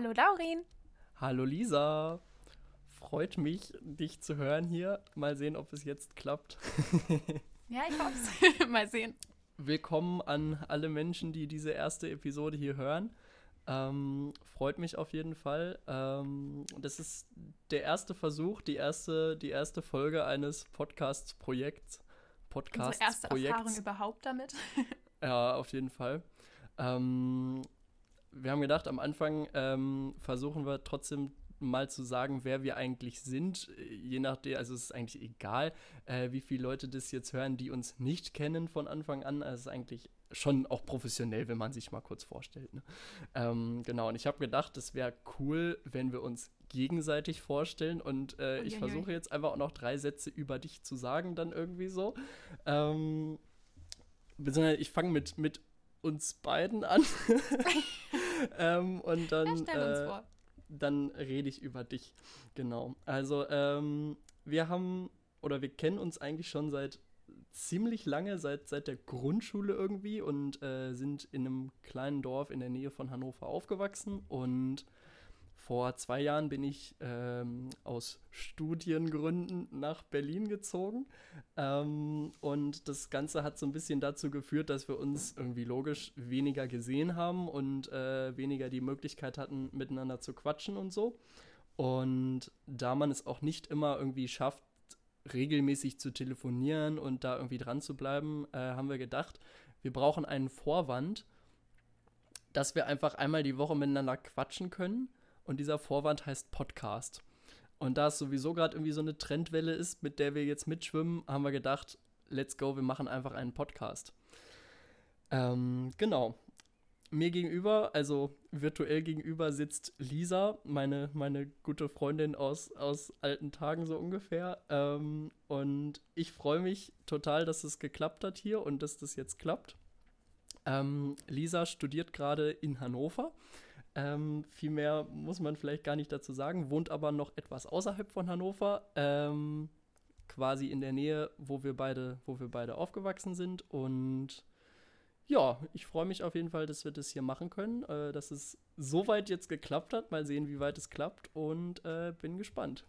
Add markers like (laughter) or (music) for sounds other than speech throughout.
Hallo Laurin. Hallo Lisa. Freut mich, dich zu hören hier. Mal sehen, ob es jetzt klappt. (laughs) ja, ich hoffe es. (laughs) Mal sehen. Willkommen an alle Menschen, die diese erste Episode hier hören. Ähm, freut mich auf jeden Fall. Ähm, das ist der erste Versuch, die erste, die erste Folge eines Podcasts-Projekts. Podcasts Unsere erste Projekts. Erfahrung überhaupt damit. ja, auf jeden Fall. Ähm, wir haben gedacht, am Anfang ähm, versuchen wir trotzdem mal zu sagen, wer wir eigentlich sind. Je nachdem, also es ist eigentlich egal, äh, wie viele Leute das jetzt hören, die uns nicht kennen von Anfang an. Also es ist eigentlich schon auch professionell, wenn man sich mal kurz vorstellt. Ne? Ähm, genau, und ich habe gedacht, es wäre cool, wenn wir uns gegenseitig vorstellen. Und äh, ich versuche jetzt einfach auch noch drei Sätze über dich zu sagen, dann irgendwie so. Ähm, ich fange mit, mit uns beiden an. (laughs) (laughs) (laughs) ähm, und dann, ja, äh, dann rede ich über dich. Genau. Also, ähm, wir haben oder wir kennen uns eigentlich schon seit ziemlich lange, seit, seit der Grundschule irgendwie und äh, sind in einem kleinen Dorf in der Nähe von Hannover aufgewachsen und vor zwei Jahren bin ich ähm, aus Studiengründen nach Berlin gezogen. Ähm, und das Ganze hat so ein bisschen dazu geführt, dass wir uns irgendwie logisch weniger gesehen haben und äh, weniger die Möglichkeit hatten, miteinander zu quatschen und so. Und da man es auch nicht immer irgendwie schafft, regelmäßig zu telefonieren und da irgendwie dran zu bleiben, äh, haben wir gedacht, wir brauchen einen Vorwand, dass wir einfach einmal die Woche miteinander quatschen können und dieser Vorwand heißt Podcast. Und da es sowieso gerade irgendwie so eine Trendwelle ist, mit der wir jetzt mitschwimmen, haben wir gedacht, let's go, wir machen einfach einen Podcast. Ähm, genau. Mir gegenüber, also virtuell gegenüber, sitzt Lisa, meine, meine gute Freundin aus, aus alten Tagen so ungefähr. Ähm, und ich freue mich total, dass es geklappt hat hier und dass das jetzt klappt. Ähm, Lisa studiert gerade in Hannover ähm, viel mehr muss man vielleicht gar nicht dazu sagen, wohnt aber noch etwas außerhalb von Hannover, ähm, quasi in der Nähe, wo wir beide, wo wir beide aufgewachsen sind. Und ja, ich freue mich auf jeden Fall, dass wir das hier machen können, äh, dass es so weit jetzt geklappt hat. Mal sehen, wie weit es klappt und äh, bin gespannt.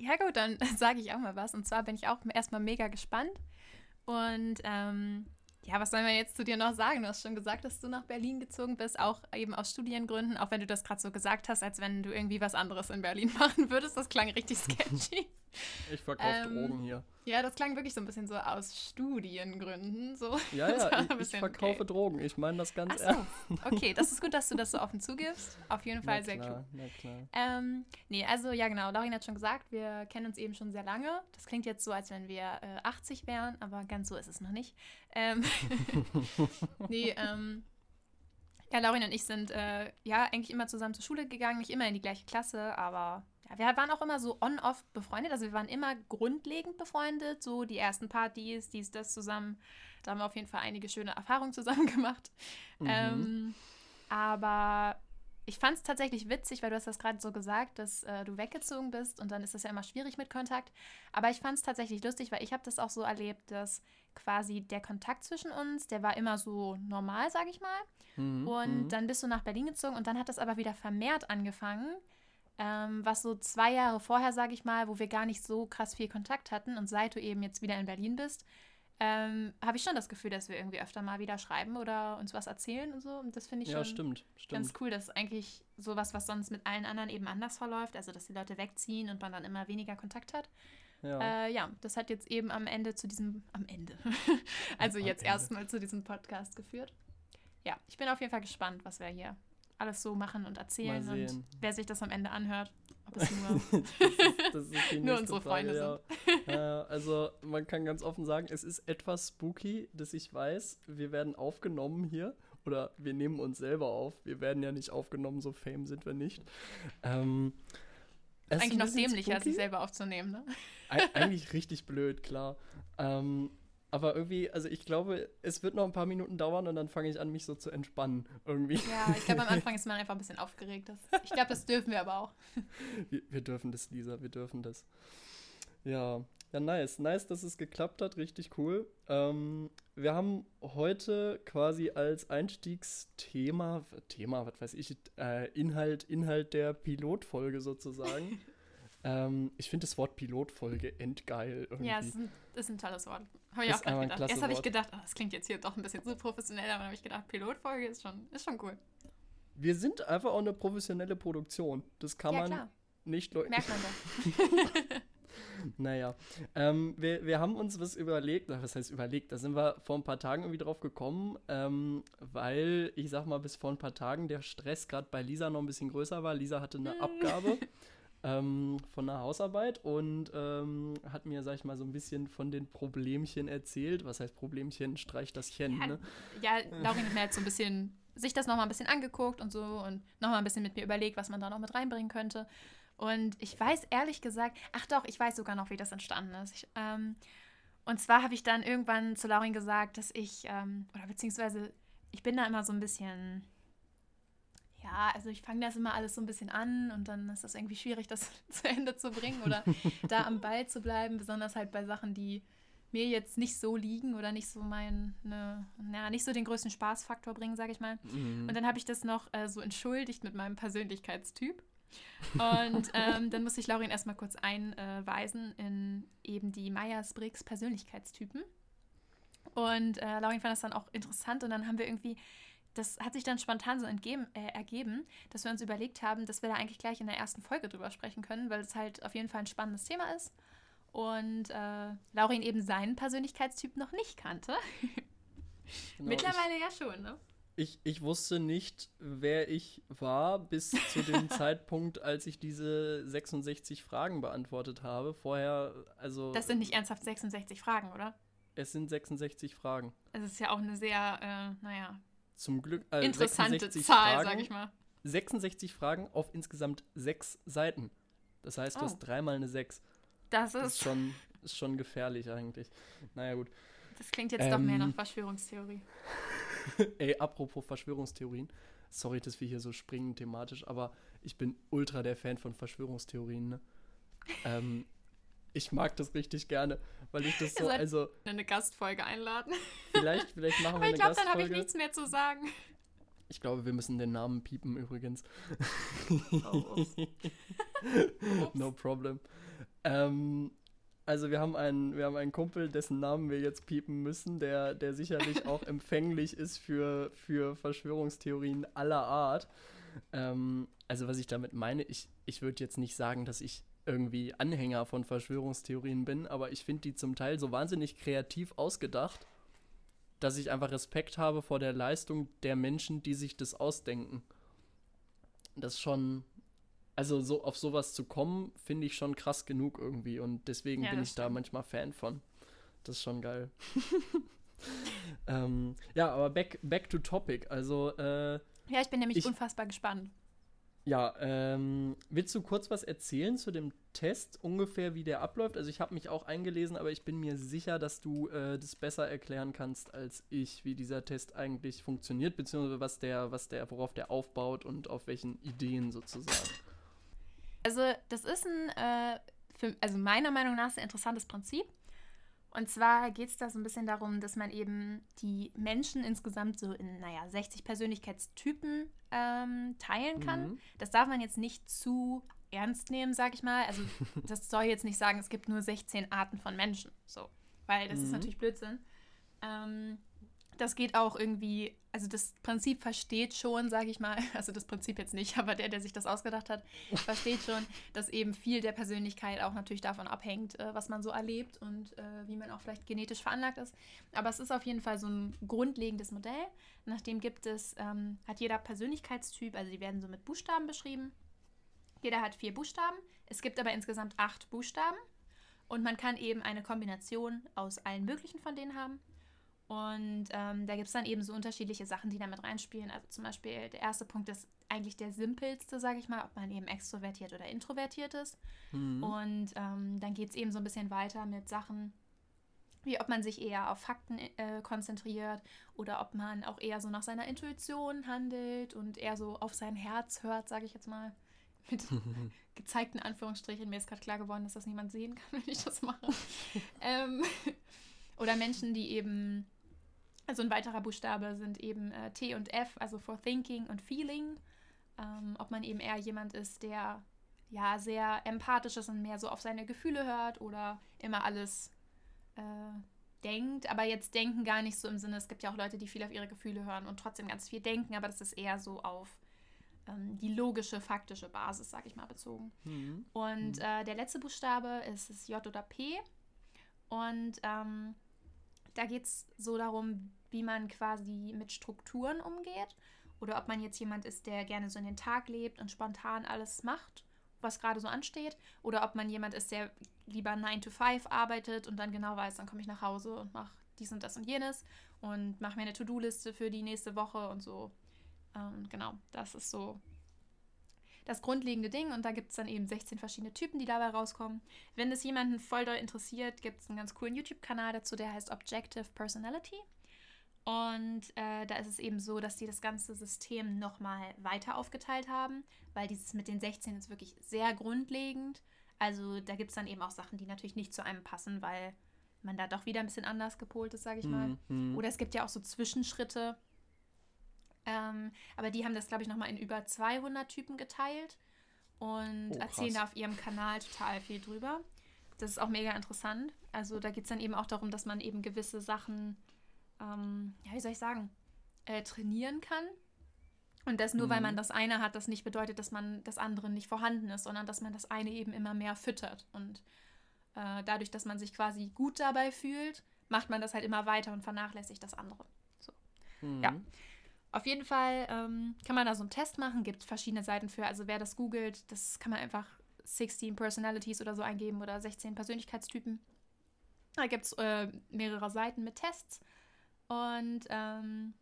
Ja gut, dann (laughs) sage ich auch mal was. Und zwar bin ich auch erstmal mega gespannt. Und ähm, ja, was soll man jetzt zu dir noch sagen? Du hast schon gesagt, dass du nach Berlin gezogen bist, auch eben aus Studiengründen, auch wenn du das gerade so gesagt hast, als wenn du irgendwie was anderes in Berlin (laughs) machen würdest. Das klang richtig sketchy. Ich verkaufe ähm, Drogen hier. Ja, das klang wirklich so ein bisschen so aus Studiengründen. So. (laughs) Ja, ja, ich, ich verkaufe okay. Drogen. Ich meine das ganz so. Okay, das ist gut, dass du das so (laughs) offen zugibst. Auf jeden Fall na sehr klar, cool. Na klar. Ähm, nee, also ja genau, Laurin hat schon gesagt, wir kennen uns eben schon sehr lange. Das klingt jetzt so, als wenn wir äh, 80 wären, aber ganz so ist es noch nicht. Ähm, (laughs) nee, ähm, ja, Laurin und ich sind äh, ja eigentlich immer zusammen zur Schule gegangen, nicht immer in die gleiche Klasse, aber ja, wir waren auch immer so on-off befreundet. Also wir waren immer grundlegend befreundet, so die ersten Partys, dies, das zusammen. Da haben wir auf jeden Fall einige schöne Erfahrungen (laughs) zusammen gemacht. Mhm. Ähm, aber ich fand es tatsächlich witzig, weil du hast das gerade so gesagt, dass äh, du weggezogen bist und dann ist das ja immer schwierig mit Kontakt. Aber ich fand es tatsächlich lustig, weil ich habe das auch so erlebt, dass quasi der Kontakt zwischen uns, der war immer so normal, sage ich mal. Mhm. Und mhm. dann bist du nach Berlin gezogen und dann hat das aber wieder vermehrt angefangen ähm, was so zwei Jahre vorher, sage ich mal, wo wir gar nicht so krass viel Kontakt hatten und seit du eben jetzt wieder in Berlin bist, ähm, habe ich schon das Gefühl, dass wir irgendwie öfter mal wieder schreiben oder uns was erzählen und so. Und das finde ich ja, schon stimmt, stimmt. ganz cool. Das ist eigentlich sowas, was sonst mit allen anderen eben anders verläuft. Also, dass die Leute wegziehen und man dann immer weniger Kontakt hat. Ja, äh, ja das hat jetzt eben am Ende zu diesem, am Ende, (laughs) also am jetzt erstmal zu diesem Podcast geführt. Ja, ich bin auf jeden Fall gespannt, was wir hier alles so machen und erzählen und wer sich das am Ende anhört, ob es nur, (laughs) das ist, das (laughs) nur unsere Frage, Freunde ja. sind. Ja, (laughs) also man kann ganz offen sagen, es ist etwas spooky, dass ich weiß, wir werden aufgenommen hier oder wir nehmen uns selber auf. Wir werden ja nicht aufgenommen, so fame sind wir nicht. Ähm, Eigentlich noch dämlicher, sich selber aufzunehmen, ne? Eig eigentlich richtig blöd, klar. Ähm, aber irgendwie, also ich glaube, es wird noch ein paar Minuten dauern und dann fange ich an, mich so zu entspannen. Irgendwie. Ja, ich glaube, am Anfang ist man einfach ein bisschen aufgeregt. Ich glaube, das dürfen wir aber auch. (laughs) Wir, wir, dürfen das, Lisa, wir dürfen das. Ja. Ja, nice. Nice, dass es geklappt hat. Richtig cool. Ähm, wir haben heute quasi als Einstiegsthema, Thema, was weiß ich, äh, Inhalt, Inhalt der Pilotfolge sozusagen. (laughs) ähm, ich finde das Wort Pilotfolge endgeil. Irgendwie. Ja, es ist, ein, ist ein tolles Wort. Habe ich auch gerade gedacht. Erst habe ich gedacht, oh, das klingt jetzt hier doch ein bisschen zu professionell, aber dann habe ich gedacht, Pilotfolge ist schon, ist schon cool. Wir sind einfach auch eine professionelle Produktion. Das kann ja, man klar. nicht leugnen. Merkt man doch. (laughs) naja, ähm, wir, wir haben uns was überlegt, was heißt überlegt, da sind wir vor ein paar Tagen irgendwie drauf gekommen, ähm, weil ich sag mal, bis vor ein paar Tagen der Stress gerade bei Lisa noch ein bisschen größer war. Lisa hatte eine Abgabe (laughs) ähm, von einer Hausarbeit und ähm, hat mir, sag ich mal, so ein bisschen von den Problemchen erzählt. Was heißt Problemchen? Streich das Chen, ja, ne? Ja, Laurin hat mir jetzt so ein bisschen sich das nochmal ein bisschen angeguckt und so und nochmal ein bisschen mit mir überlegt, was man da noch mit reinbringen könnte. Und ich weiß ehrlich gesagt, ach doch, ich weiß sogar noch, wie das entstanden ist. Ich, ähm, und zwar habe ich dann irgendwann zu Laurin gesagt, dass ich, ähm, oder beziehungsweise ich bin da immer so ein bisschen, ja, also ich fange das immer alles so ein bisschen an und dann ist das irgendwie schwierig, das (laughs) zu Ende zu bringen oder (laughs) da am Ball zu bleiben, besonders halt bei Sachen, die mir jetzt nicht so liegen oder nicht so mein, ne, na, nicht so den größten Spaßfaktor bringen, sage ich mal. Mhm. Und dann habe ich das noch äh, so entschuldigt mit meinem Persönlichkeitstyp. Und (laughs) ähm, dann musste ich Laurin erstmal kurz einweisen in eben die Myers-Briggs Persönlichkeitstypen. Und äh, Laurin fand das dann auch interessant und dann haben wir irgendwie, das hat sich dann spontan so entgeben, äh, ergeben, dass wir uns überlegt haben, dass wir da eigentlich gleich in der ersten Folge drüber sprechen können, weil es halt auf jeden Fall ein spannendes Thema ist. Und äh, Laurin eben seinen Persönlichkeitstyp noch nicht kannte. (laughs) Genau, Mittlerweile ich, ja schon, ne? ich, ich wusste nicht, wer ich war, bis zu dem (laughs) Zeitpunkt, als ich diese 66 Fragen beantwortet habe. Vorher, also. Das sind nicht ernsthaft 66 Fragen, oder? Es sind 66 Fragen. Es ist ja auch eine sehr, äh, naja. Zum Glück. Äh, interessante Zahl, Fragen, sag ich mal. 66 Fragen auf insgesamt sechs Seiten. Das heißt, du oh. hast dreimal eine 6. Das ist, das ist schon, ist schon gefährlich eigentlich. Naja, gut. Das klingt jetzt ähm, doch mehr nach ähm, Verschwörungstheorie. (laughs) Ey, apropos Verschwörungstheorien. Sorry, dass wir hier so springen thematisch, aber ich bin ultra der Fan von Verschwörungstheorien. Ne? ähm, ich mag das richtig gerne, weil ich das so, also. Eine Gastfolge einladen. Vielleicht, vielleicht machen wir eine glaub, Gastfolge. Ich glaube, dann habe ich nichts mehr zu sagen. Ich glaube, wir müssen den Namen piepen übrigens. Oh, (laughs) no problem. Ähm, also wir haben einen, wir haben einen Kumpel, dessen Namen wir jetzt piepen müssen, der, der sicherlich (laughs) auch empfänglich ist für, für Verschwörungstheorien aller Art. Ähm, also was ich damit meine, ich, ich würde jetzt nicht sagen, dass ich irgendwie Anhänger von Verschwörungstheorien bin, aber ich finde die zum Teil so wahnsinnig kreativ ausgedacht, dass ich einfach Respekt habe vor der Leistung der Menschen, die sich das ausdenken. Das schon, also so auf sowas zu kommen, finde ich schon krass genug irgendwie und deswegen ja, bin ich stimmt. da manchmal Fan von. Das ist schon geil. (laughs) ähm, ja, aber back, back to topic. Also äh, ja, ich bin nämlich ich, unfassbar gespannt. Ja, ähm, willst du kurz was erzählen zu dem Test, ungefähr wie der abläuft? Also ich habe mich auch eingelesen, aber ich bin mir sicher, dass du äh, das besser erklären kannst als ich, wie dieser Test eigentlich funktioniert, beziehungsweise was der, was der, worauf der aufbaut und auf welchen Ideen sozusagen. Also, das ist ein, äh, für, also meiner Meinung nach, ein interessantes Prinzip. Und zwar geht es da so ein bisschen darum, dass man eben die Menschen insgesamt so in, naja, 60 Persönlichkeitstypen ähm, teilen kann. Mhm. Das darf man jetzt nicht zu ernst nehmen, sag ich mal. Also, (laughs) das soll jetzt nicht sagen, es gibt nur 16 Arten von Menschen. So. Weil das mhm. ist natürlich Blödsinn. Ähm, das geht auch irgendwie, also das Prinzip versteht schon, sage ich mal, (laughs) also das Prinzip jetzt nicht, aber der, der sich das ausgedacht hat, versteht schon, dass eben viel der Persönlichkeit auch natürlich davon abhängt, äh, was man so erlebt und äh, wie man auch vielleicht genetisch veranlagt ist. Aber es ist auf jeden Fall so ein grundlegendes Modell. Nachdem gibt es, ähm, hat jeder Persönlichkeitstyp, also die werden so mit Buchstaben beschrieben. Jeder hat vier Buchstaben. Es gibt aber insgesamt acht Buchstaben. Und man kann eben eine Kombination aus allen möglichen von denen haben. Und ähm, da gibt es dann eben so unterschiedliche Sachen, die damit reinspielen. Also zum Beispiel der erste Punkt ist eigentlich der simpelste, sage ich mal, ob man eben extrovertiert oder introvertiert ist. Mhm. Und ähm, dann geht es eben so ein bisschen weiter mit Sachen, wie ob man sich eher auf Fakten äh, konzentriert oder ob man auch eher so nach seiner Intuition handelt und eher so auf sein Herz hört, sage ich jetzt mal. (laughs) mit (laughs) gezeigten Anführungsstrichen. Mir ist gerade klar geworden, dass das niemand sehen kann, wenn ich das mache. (laughs) ähm, oder Menschen, die eben, also ein weiterer Buchstabe sind eben äh, T und F, also for thinking und feeling. Ähm, ob man eben eher jemand ist, der ja sehr empathisch ist und mehr so auf seine Gefühle hört oder immer alles äh, denkt, aber jetzt denken gar nicht so im Sinne, es gibt ja auch Leute, die viel auf ihre Gefühle hören und trotzdem ganz viel denken, aber das ist eher so auf ähm, die logische, faktische Basis, sag ich mal, bezogen. Mhm. Und mhm. Äh, der letzte Buchstabe ist, ist J oder P. Und ähm, da geht es so darum, wie man quasi mit Strukturen umgeht. Oder ob man jetzt jemand ist, der gerne so in den Tag lebt und spontan alles macht, was gerade so ansteht. Oder ob man jemand ist, der lieber 9 to 5 arbeitet und dann genau weiß, dann komme ich nach Hause und mache dies und das und jenes und mache mir eine To-Do-Liste für die nächste Woche und so. Ähm, genau, das ist so das grundlegende Ding und da gibt es dann eben 16 verschiedene Typen, die dabei rauskommen. Wenn es jemanden voll doll interessiert, gibt es einen ganz coolen YouTube-Kanal dazu, der heißt Objective Personality. Und äh, da ist es eben so, dass die das ganze System nochmal weiter aufgeteilt haben, weil dieses mit den 16 ist wirklich sehr grundlegend. Also da gibt es dann eben auch Sachen, die natürlich nicht zu einem passen, weil man da doch wieder ein bisschen anders gepolt ist, sage ich mal. Mhm. Oder es gibt ja auch so Zwischenschritte, ähm, aber die haben das, glaube ich, nochmal in über 200 Typen geteilt und oh, erzählen da auf ihrem Kanal total viel drüber. Das ist auch mega interessant. Also da geht es dann eben auch darum, dass man eben gewisse Sachen, ähm, ja, wie soll ich sagen, äh, trainieren kann. Und das nur, mhm. weil man das eine hat, das nicht bedeutet, dass man das andere nicht vorhanden ist, sondern dass man das eine eben immer mehr füttert. Und äh, dadurch, dass man sich quasi gut dabei fühlt, macht man das halt immer weiter und vernachlässigt das andere. So. Mhm. Ja. Auf jeden Fall ähm, kann man da so einen Test machen, gibt verschiedene Seiten für. Also wer das googelt, das kann man einfach 16 Personalities oder so eingeben oder 16 Persönlichkeitstypen. Da gibt es äh, mehrere Seiten mit Tests. Und ähm,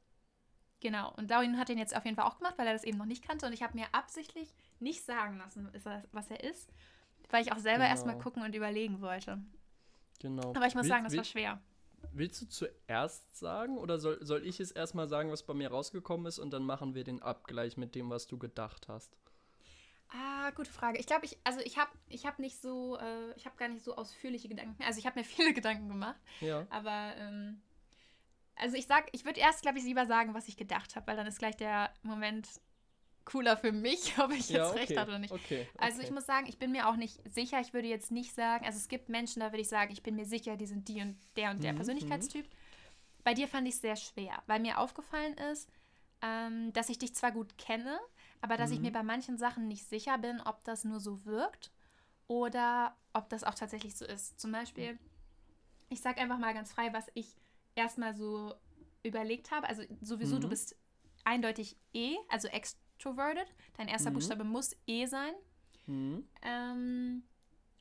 genau, und Darwin hat den jetzt auf jeden Fall auch gemacht, weil er das eben noch nicht kannte. Und ich habe mir absichtlich nicht sagen lassen, was er ist, weil ich auch selber genau. erstmal gucken und überlegen wollte. Genau. Aber ich muss will, sagen, das will, war schwer. Willst du zuerst sagen oder soll, soll ich es erstmal sagen, was bei mir rausgekommen ist und dann machen wir den Abgleich mit dem, was du gedacht hast? Ah, gute Frage. Ich glaube, ich, also ich habe ich hab nicht so, äh, ich habe gar nicht so ausführliche Gedanken. Also ich habe mir (laughs) viele Gedanken gemacht. Ja. Aber, ähm, also ich sag, ich würde erst, glaube ich, lieber sagen, was ich gedacht habe, weil dann ist gleich der Moment cooler für mich, (laughs) ob ich jetzt ja, okay. recht hatte oder nicht. Okay, okay. Also ich muss sagen, ich bin mir auch nicht sicher. Ich würde jetzt nicht sagen, also es gibt Menschen, da würde ich sagen, ich bin mir sicher, die sind die und der und der mhm, Persönlichkeitstyp. Bei dir fand ich es sehr schwer, weil mir aufgefallen ist, ähm, dass ich dich zwar gut kenne, aber dass mhm. ich mir bei manchen Sachen nicht sicher bin, ob das nur so wirkt oder ob das auch tatsächlich so ist. Zum Beispiel, ich sage einfach mal ganz frei, was ich erstmal so überlegt habe. Also sowieso, mhm. du bist eindeutig E, also ex extroverted. Dein erster mhm. Buchstabe muss E sein. Mhm. Ähm,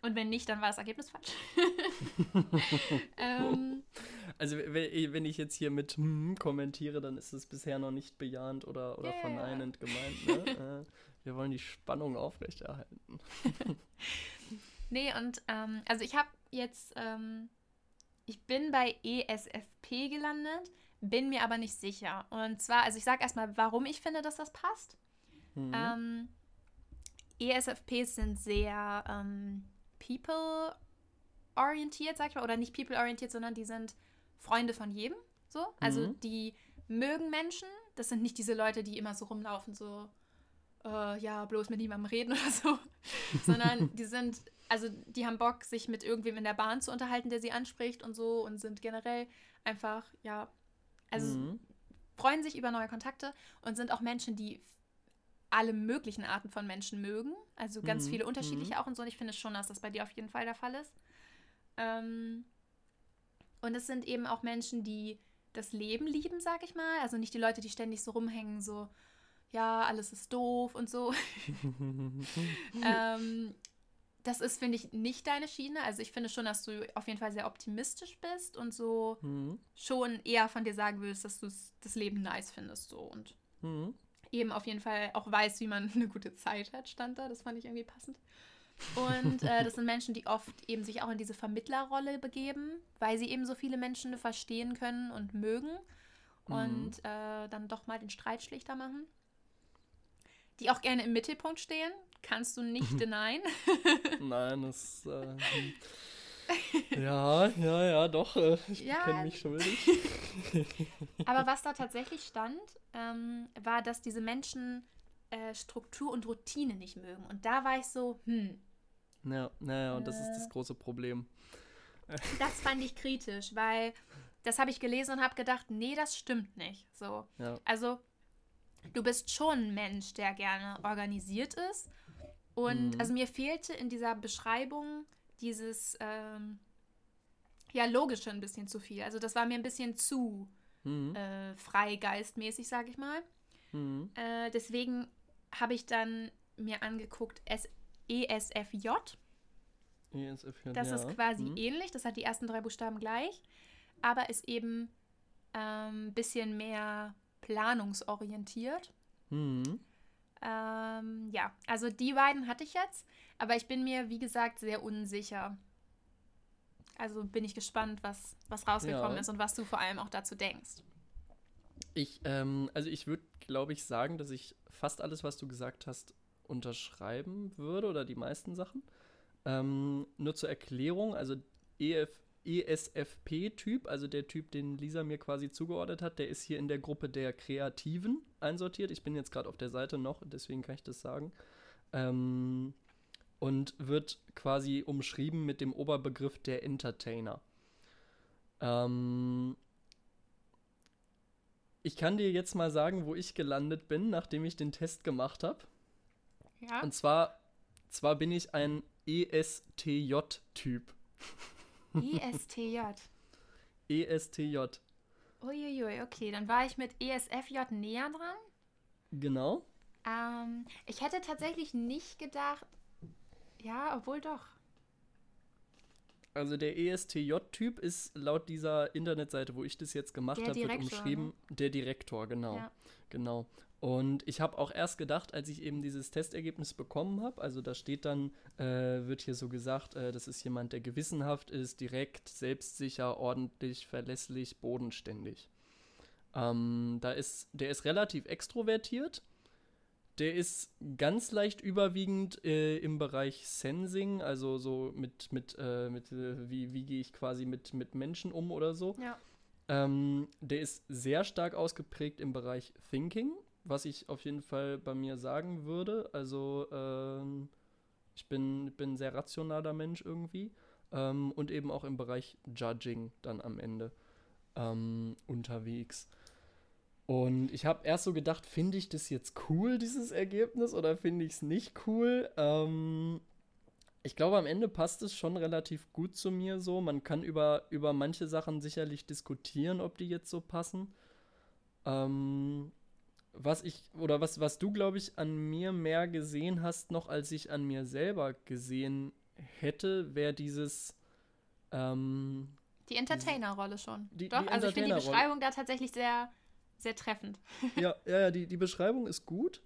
und wenn nicht, dann war das Ergebnis falsch. (laughs) ähm, also wenn ich jetzt hier mit hm kommentiere, dann ist es bisher noch nicht bejahend oder, oder yeah. verneinend gemeint. Ne? (laughs) äh, wir wollen die Spannung aufrechterhalten. (laughs) nee, und ähm, also ich habe jetzt, ähm, ich bin bei ESFP gelandet, bin mir aber nicht sicher. Und zwar, also ich sage erstmal, warum ich finde, dass das passt. Mhm. Ähm, ESFPs sind sehr ähm, people-orientiert, sag ich mal, oder nicht people-orientiert, sondern die sind Freunde von jedem. So, also mhm. die mögen Menschen. Das sind nicht diese Leute, die immer so rumlaufen, so äh, ja, bloß mit niemandem reden (laughs) oder so, sondern (laughs) die sind, also die haben Bock, sich mit irgendwem in der Bahn zu unterhalten, der sie anspricht und so und sind generell einfach, ja, also mhm. freuen sich über neue Kontakte und sind auch Menschen, die alle möglichen Arten von Menschen mögen. Also ganz mhm. viele unterschiedliche mhm. auch und so. Und ich finde schon, dass das bei dir auf jeden Fall der Fall ist. Ähm, und es sind eben auch Menschen, die das Leben lieben, sag ich mal. Also nicht die Leute, die ständig so rumhängen, so, ja, alles ist doof und so. (laughs) ähm, das ist, finde ich, nicht deine Schiene. Also ich finde schon, dass du auf jeden Fall sehr optimistisch bist und so mhm. schon eher von dir sagen würdest, dass du das Leben nice findest. So. Und mhm eben auf jeden Fall auch weiß, wie man (laughs) eine gute Zeit hat, stand da. Das fand ich irgendwie passend. Und äh, das sind Menschen, die oft eben sich auch in diese Vermittlerrolle begeben, weil sie eben so viele Menschen verstehen können und mögen und mhm. äh, dann doch mal den Streit schlichter machen. die auch gerne im Mittelpunkt stehen. Kannst du nicht (laughs) denyen. Nein, das. Äh, (laughs) ja, ja, ja, doch. Äh, ich ja, kenne mich schuldig. (laughs) aber was da tatsächlich stand, ähm, war, dass diese Menschen äh, Struktur und Routine nicht mögen. Und da war ich so, hm. Ja, naja, und das ist das äh. große Problem. Das fand ich kritisch, weil das habe ich gelesen und habe gedacht, nee, das stimmt nicht. So. Ja. Also, du bist schon ein Mensch, der gerne organisiert ist. Und mhm. also mir fehlte in dieser Beschreibung dieses ähm, ja, logische ein bisschen zu viel. Also das war mir ein bisschen zu mhm. äh, freigeistmäßig, sage ich mal. Mhm. Äh, deswegen habe ich dann mir angeguckt S ESFJ. ESFJ, Das ja. ist quasi mhm. ähnlich, das hat die ersten drei Buchstaben gleich aber ist eben ein ähm, bisschen mehr planungsorientiert. Mhm. Ähm, ja, also die beiden hatte ich jetzt, aber ich bin mir, wie gesagt, sehr unsicher. Also bin ich gespannt, was, was rausgekommen ja. ist und was du vor allem auch dazu denkst. Ich, ähm, also ich würde, glaube ich, sagen, dass ich fast alles, was du gesagt hast, unterschreiben würde oder die meisten Sachen. Ähm, nur zur Erklärung, also EF, ESFP-Typ, also der Typ, den Lisa mir quasi zugeordnet hat, der ist hier in der Gruppe der Kreativen einsortiert. Ich bin jetzt gerade auf der Seite noch, deswegen kann ich das sagen. Ähm, und wird quasi umschrieben mit dem Oberbegriff der Entertainer. Ähm, ich kann dir jetzt mal sagen, wo ich gelandet bin, nachdem ich den Test gemacht habe. Ja. Und zwar, zwar bin ich ein ESTJ-Typ. ESTJ. (laughs) ESTJ. Uiuiui, okay, dann war ich mit ESFJ näher dran. Genau. Ähm, ich hätte tatsächlich nicht gedacht, ja, obwohl doch. Also der ESTJ-Typ ist laut dieser Internetseite, wo ich das jetzt gemacht habe, wird umschrieben, ne? der Direktor, genau. Ja. Genau. Und ich habe auch erst gedacht, als ich eben dieses Testergebnis bekommen habe, also da steht dann, äh, wird hier so gesagt, äh, das ist jemand, der gewissenhaft ist, direkt, selbstsicher, ordentlich, verlässlich, bodenständig. Ähm, da ist, der ist relativ extrovertiert. Der ist ganz leicht überwiegend äh, im Bereich Sensing, also so mit, mit, äh, mit äh, wie, wie gehe ich quasi mit, mit Menschen um oder so. Ja. Ähm, der ist sehr stark ausgeprägt im Bereich Thinking, was ich auf jeden Fall bei mir sagen würde. Also ähm, ich bin, bin ein sehr rationaler Mensch irgendwie. Ähm, und eben auch im Bereich Judging dann am Ende ähm, unterwegs. Und ich habe erst so gedacht, finde ich das jetzt cool, dieses Ergebnis, oder finde ich es nicht cool? Ähm, ich glaube, am Ende passt es schon relativ gut zu mir so. Man kann über, über manche Sachen sicherlich diskutieren, ob die jetzt so passen. Ähm, was ich, oder was, was du, glaube ich, an mir mehr gesehen hast, noch als ich an mir selber gesehen hätte, wäre dieses. Ähm, die Entertainer-Rolle schon. Die, Doch, die also ich finde die Beschreibung da tatsächlich sehr, sehr treffend. Ja, ja, ja die, die Beschreibung ist gut.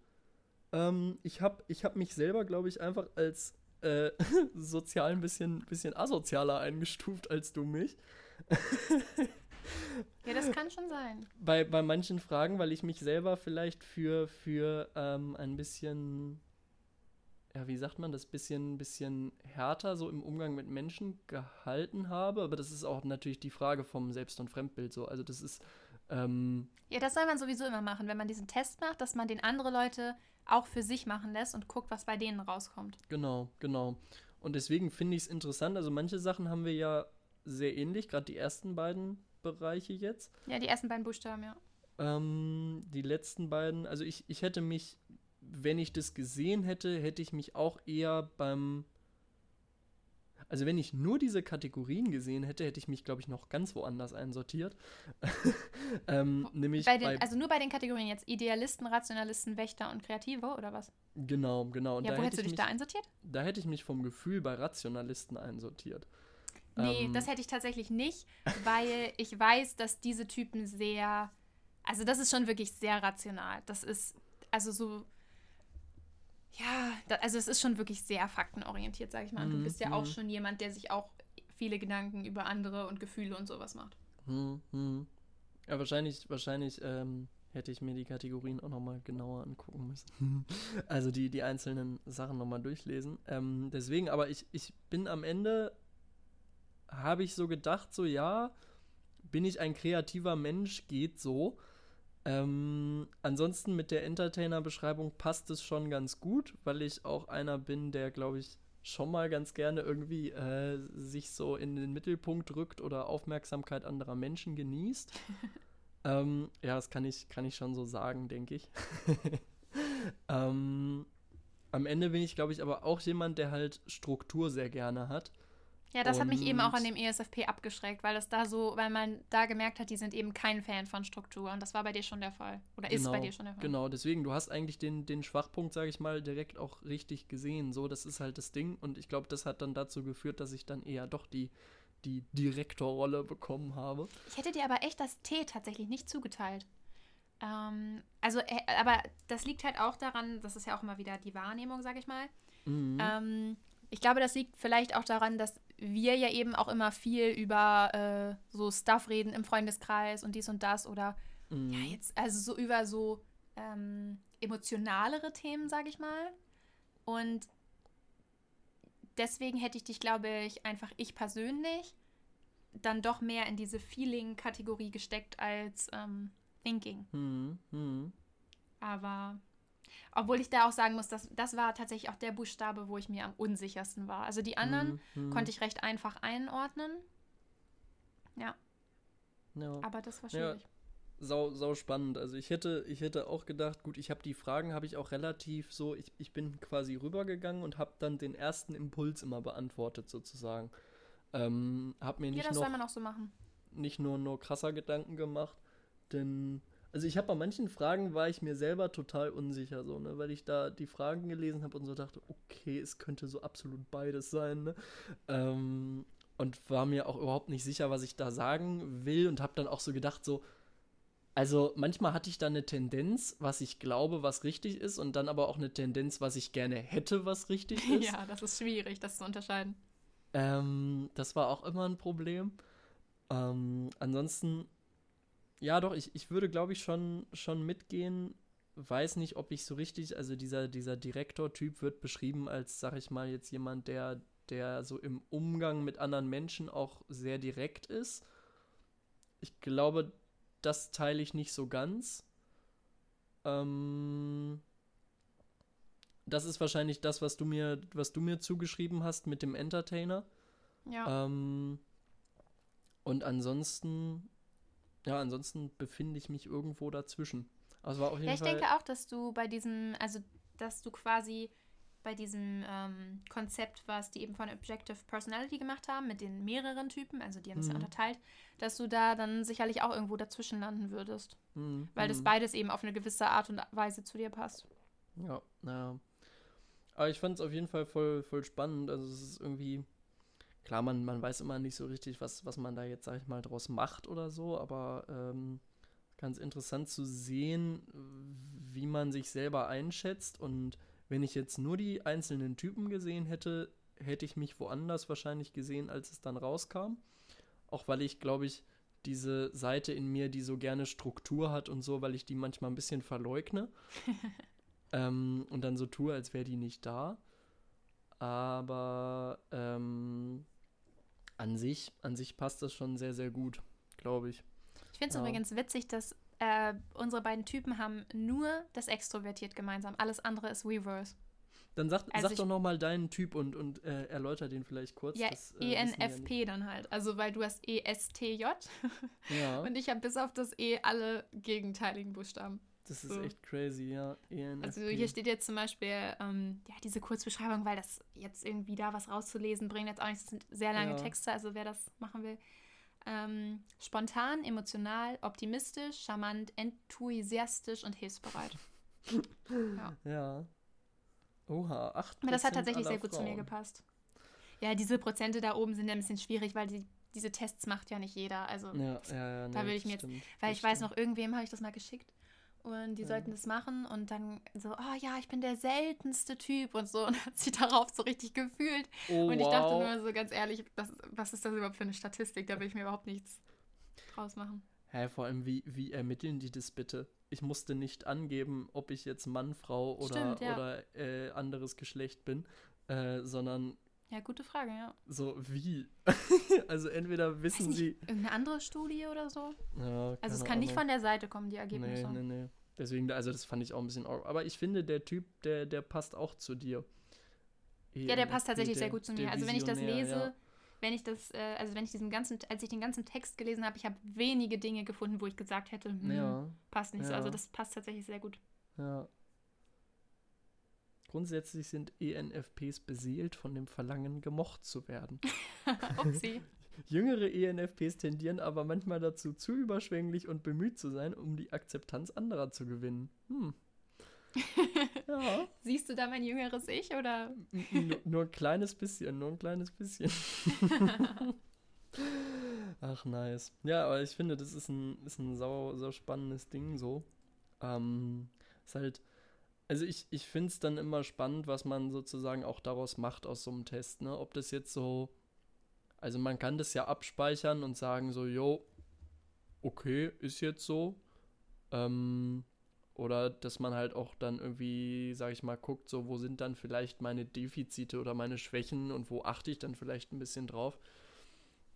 Ähm, ich habe ich hab mich selber, glaube ich, einfach als äh, (laughs) sozial ein bisschen, bisschen asozialer eingestuft als du mich. Ja, das kann schon sein. Bei, bei manchen Fragen, weil ich mich selber vielleicht für, für ähm, ein bisschen, ja, wie sagt man das, bisschen, bisschen härter so im Umgang mit Menschen gehalten habe. Aber das ist auch natürlich die Frage vom Selbst- und Fremdbild so. Also das ist. Ähm, ja, das soll man sowieso immer machen, wenn man diesen Test macht, dass man den andere Leute auch für sich machen lässt und guckt, was bei denen rauskommt. Genau, genau. Und deswegen finde ich es interessant. Also manche Sachen haben wir ja sehr ähnlich, gerade die ersten beiden Bereiche jetzt. Ja, die ersten beiden Buchstaben, ja. Ähm, die letzten beiden, also ich, ich hätte mich, wenn ich das gesehen hätte, hätte ich mich auch eher beim. Also wenn ich nur diese Kategorien gesehen hätte, hätte ich mich, glaube ich, noch ganz woanders einsortiert. (laughs) ähm, nämlich bei den, bei, also nur bei den Kategorien jetzt Idealisten, Rationalisten, Wächter und Kreative oder was? Genau, genau. Und ja, wo hättest du dich mich, da einsortiert? Da hätte ich mich vom Gefühl bei Rationalisten einsortiert. Nee, ähm, das hätte ich tatsächlich nicht, weil (laughs) ich weiß, dass diese Typen sehr, also das ist schon wirklich sehr rational. Das ist, also so, ja, da, also es ist schon wirklich sehr faktenorientiert, sag ich mal. Und du bist ja auch mhm. schon jemand, der sich auch viele Gedanken über andere und Gefühle und sowas macht. Mhm, ja, wahrscheinlich, wahrscheinlich ähm, hätte ich mir die Kategorien auch nochmal genauer angucken müssen. (laughs) also die, die einzelnen Sachen nochmal durchlesen. Ähm, deswegen, aber ich, ich bin am Ende, habe ich so gedacht, so ja, bin ich ein kreativer Mensch, geht so. Ähm, ansonsten mit der Entertainer-Beschreibung passt es schon ganz gut, weil ich auch einer bin, der, glaube ich, schon mal ganz gerne irgendwie äh, sich so in den Mittelpunkt rückt oder Aufmerksamkeit anderer Menschen genießt. (laughs) ähm, ja, das kann ich, kann ich schon so sagen, denke ich. (laughs) ähm, am Ende bin ich, glaube ich, aber auch jemand, der halt Struktur sehr gerne hat. Ja, das und hat mich eben auch an dem ESFP abgeschreckt, weil das da so, weil man da gemerkt hat, die sind eben kein Fan von Struktur und das war bei dir schon der Fall oder genau, ist bei dir schon der Fall. Genau, deswegen, du hast eigentlich den, den Schwachpunkt, sage ich mal, direkt auch richtig gesehen. So, das ist halt das Ding und ich glaube, das hat dann dazu geführt, dass ich dann eher doch die, die Direktorrolle bekommen habe. Ich hätte dir aber echt das T tatsächlich nicht zugeteilt. Ähm, also, äh, aber das liegt halt auch daran, das ist ja auch immer wieder die Wahrnehmung, sage ich mal. Mhm. Ähm, ich glaube, das liegt vielleicht auch daran, dass wir ja eben auch immer viel über äh, so Stuff reden im Freundeskreis und dies und das oder mhm. ja, jetzt, also so über so ähm, emotionalere Themen, sage ich mal. Und deswegen hätte ich dich, glaube ich, einfach ich persönlich dann doch mehr in diese Feeling-Kategorie gesteckt als ähm, Thinking. Mhm. Mhm. Aber obwohl ich da auch sagen muss, dass das war tatsächlich auch der Buchstabe, wo ich mir am unsichersten war. Also die anderen mhm. konnte ich recht einfach einordnen. Ja. ja. Aber das war schwierig. Ja. Sau, sau spannend. Also ich hätte, ich hätte auch gedacht, gut, ich habe die Fragen, habe ich auch relativ so, ich, ich bin quasi rübergegangen und habe dann den ersten Impuls immer beantwortet sozusagen. Ähm, hab mir nicht ja, das noch, soll man auch so machen. Nicht nur, nur krasser Gedanken gemacht, denn also ich habe bei manchen Fragen war ich mir selber total unsicher, so, ne, weil ich da die Fragen gelesen habe und so dachte, okay, es könnte so absolut beides sein, ne? Ähm, und war mir auch überhaupt nicht sicher, was ich da sagen will und habe dann auch so gedacht, so, also manchmal hatte ich da eine Tendenz, was ich glaube, was richtig ist, und dann aber auch eine Tendenz, was ich gerne hätte, was richtig (laughs) ist. ja, das ist schwierig, das zu unterscheiden. Ähm, das war auch immer ein Problem. Ähm, ansonsten ja, doch, ich, ich würde, glaube ich, schon, schon mitgehen. Weiß nicht, ob ich so richtig, also dieser, dieser Direktor-Typ wird beschrieben als, sag ich mal, jetzt jemand, der, der so im Umgang mit anderen Menschen auch sehr direkt ist. Ich glaube, das teile ich nicht so ganz. Ähm, das ist wahrscheinlich das, was du mir, was du mir zugeschrieben hast mit dem Entertainer. Ja. Ähm, und ansonsten ja, ansonsten befinde ich mich irgendwo dazwischen. Also war auf jeden ja, ich Fall denke auch, dass du bei diesem, also dass du quasi bei diesem ähm, Konzept, was die eben von Objective Personality gemacht haben, mit den mehreren Typen, also die haben es mhm. ja unterteilt, dass du da dann sicherlich auch irgendwo dazwischen landen würdest. Mhm. Weil das mhm. beides eben auf eine gewisse Art und Weise zu dir passt. Ja, naja. Aber ich fand es auf jeden Fall voll, voll spannend. Also es ist irgendwie, klar, man, man weiß immer nicht so richtig, was, was man da jetzt, sag ich mal, draus macht oder so, aber ähm, ganz interessant zu sehen, wie man sich selber einschätzt. Und wenn ich jetzt nur die einzelnen Typen gesehen hätte, hätte ich mich woanders wahrscheinlich gesehen, als es dann rauskam. Auch weil ich, glaube ich, diese Seite in mir, die so gerne Struktur hat und so, weil ich die manchmal ein bisschen verleugne. (laughs) ähm, und dann so tue, als wäre die nicht da. Aber ähm, an sich, an sich passt das schon sehr, sehr gut, glaube ich. Ich finde es ja. übrigens witzig, dass äh, unsere beiden Typen haben nur das Extrovertiert gemeinsam. Alles andere ist Reverse. Dann sag, also sag doch nochmal deinen Typ und, und äh, erläuter den vielleicht kurz. Ja, das, äh, ENFP ja dann halt. Also, weil du hast ESTJ ja. (laughs) und ich habe bis auf das E alle gegenteiligen Buchstaben. Das ist so. echt crazy, ja. ENFP. Also hier steht jetzt zum Beispiel ähm, ja, diese Kurzbeschreibung, weil das jetzt irgendwie da was rauszulesen bringt jetzt auch nicht, das sind sehr lange ja. Texte, also wer das machen will. Ähm, spontan, emotional, optimistisch, charmant, enthusiastisch und hilfsbereit. (laughs) ja. ja. Oha, 8 Aber das hat tatsächlich sehr gut Frauen. zu mir gepasst. Ja, diese Prozente da oben sind ja ein bisschen schwierig, weil die, diese Tests macht ja nicht jeder. Also ja, ja, ja, da nee, würde ich mir jetzt, weil ich stimmt. weiß noch, irgendwem habe ich das mal geschickt und die ja. sollten das machen und dann so, oh ja, ich bin der seltenste Typ und so (laughs) und hat sich darauf so richtig gefühlt. Oh, und ich wow. dachte nur so ganz ehrlich, das, was ist das überhaupt für eine Statistik? Da will ich mir überhaupt nichts draus machen. Hä, vor allem, wie, wie ermitteln die das bitte? ich musste nicht angeben, ob ich jetzt Mann, Frau oder, Stimmt, ja. oder äh, anderes Geschlecht bin, äh, sondern ja, gute Frage, ja. So wie? (laughs) also entweder wissen nicht, sie. Irgendeine andere Studie oder so? Ja, also es kann Ahnung. nicht von der Seite kommen, die Ergebnisse. Nee, nee, nee. Deswegen, also das fand ich auch ein bisschen. Aber ich finde, der Typ, der, der passt auch zu dir. Ja, der passt tatsächlich der, sehr gut zu mir. Also wenn ich das lese, ja. wenn ich das, äh, also wenn ich diesen ganzen, als ich den ganzen Text gelesen habe, ich habe wenige Dinge gefunden, wo ich gesagt hätte, hm, ja. passt nicht ja. so. Also das passt tatsächlich sehr gut. Ja. Grundsätzlich sind ENFPs beseelt von dem Verlangen, gemocht zu werden. (laughs) Upsi. (laughs) Jüngere ENFPs tendieren aber manchmal dazu, zu überschwänglich und bemüht zu sein, um die Akzeptanz anderer zu gewinnen. Hm. (laughs) ja. Siehst du da mein jüngeres Ich oder? N nur ein kleines bisschen, nur ein kleines bisschen. Ach, nice. Ja, aber ich finde, das ist ein, ist ein sau, sau spannendes Ding so. Ähm, ist halt, also ich, ich finde es dann immer spannend, was man sozusagen auch daraus macht aus so einem Test, ne? Ob das jetzt so, also man kann das ja abspeichern und sagen so, jo, okay, ist jetzt so. Ähm, oder dass man halt auch dann irgendwie, sag ich mal, guckt, so, wo sind dann vielleicht meine Defizite oder meine Schwächen und wo achte ich dann vielleicht ein bisschen drauf.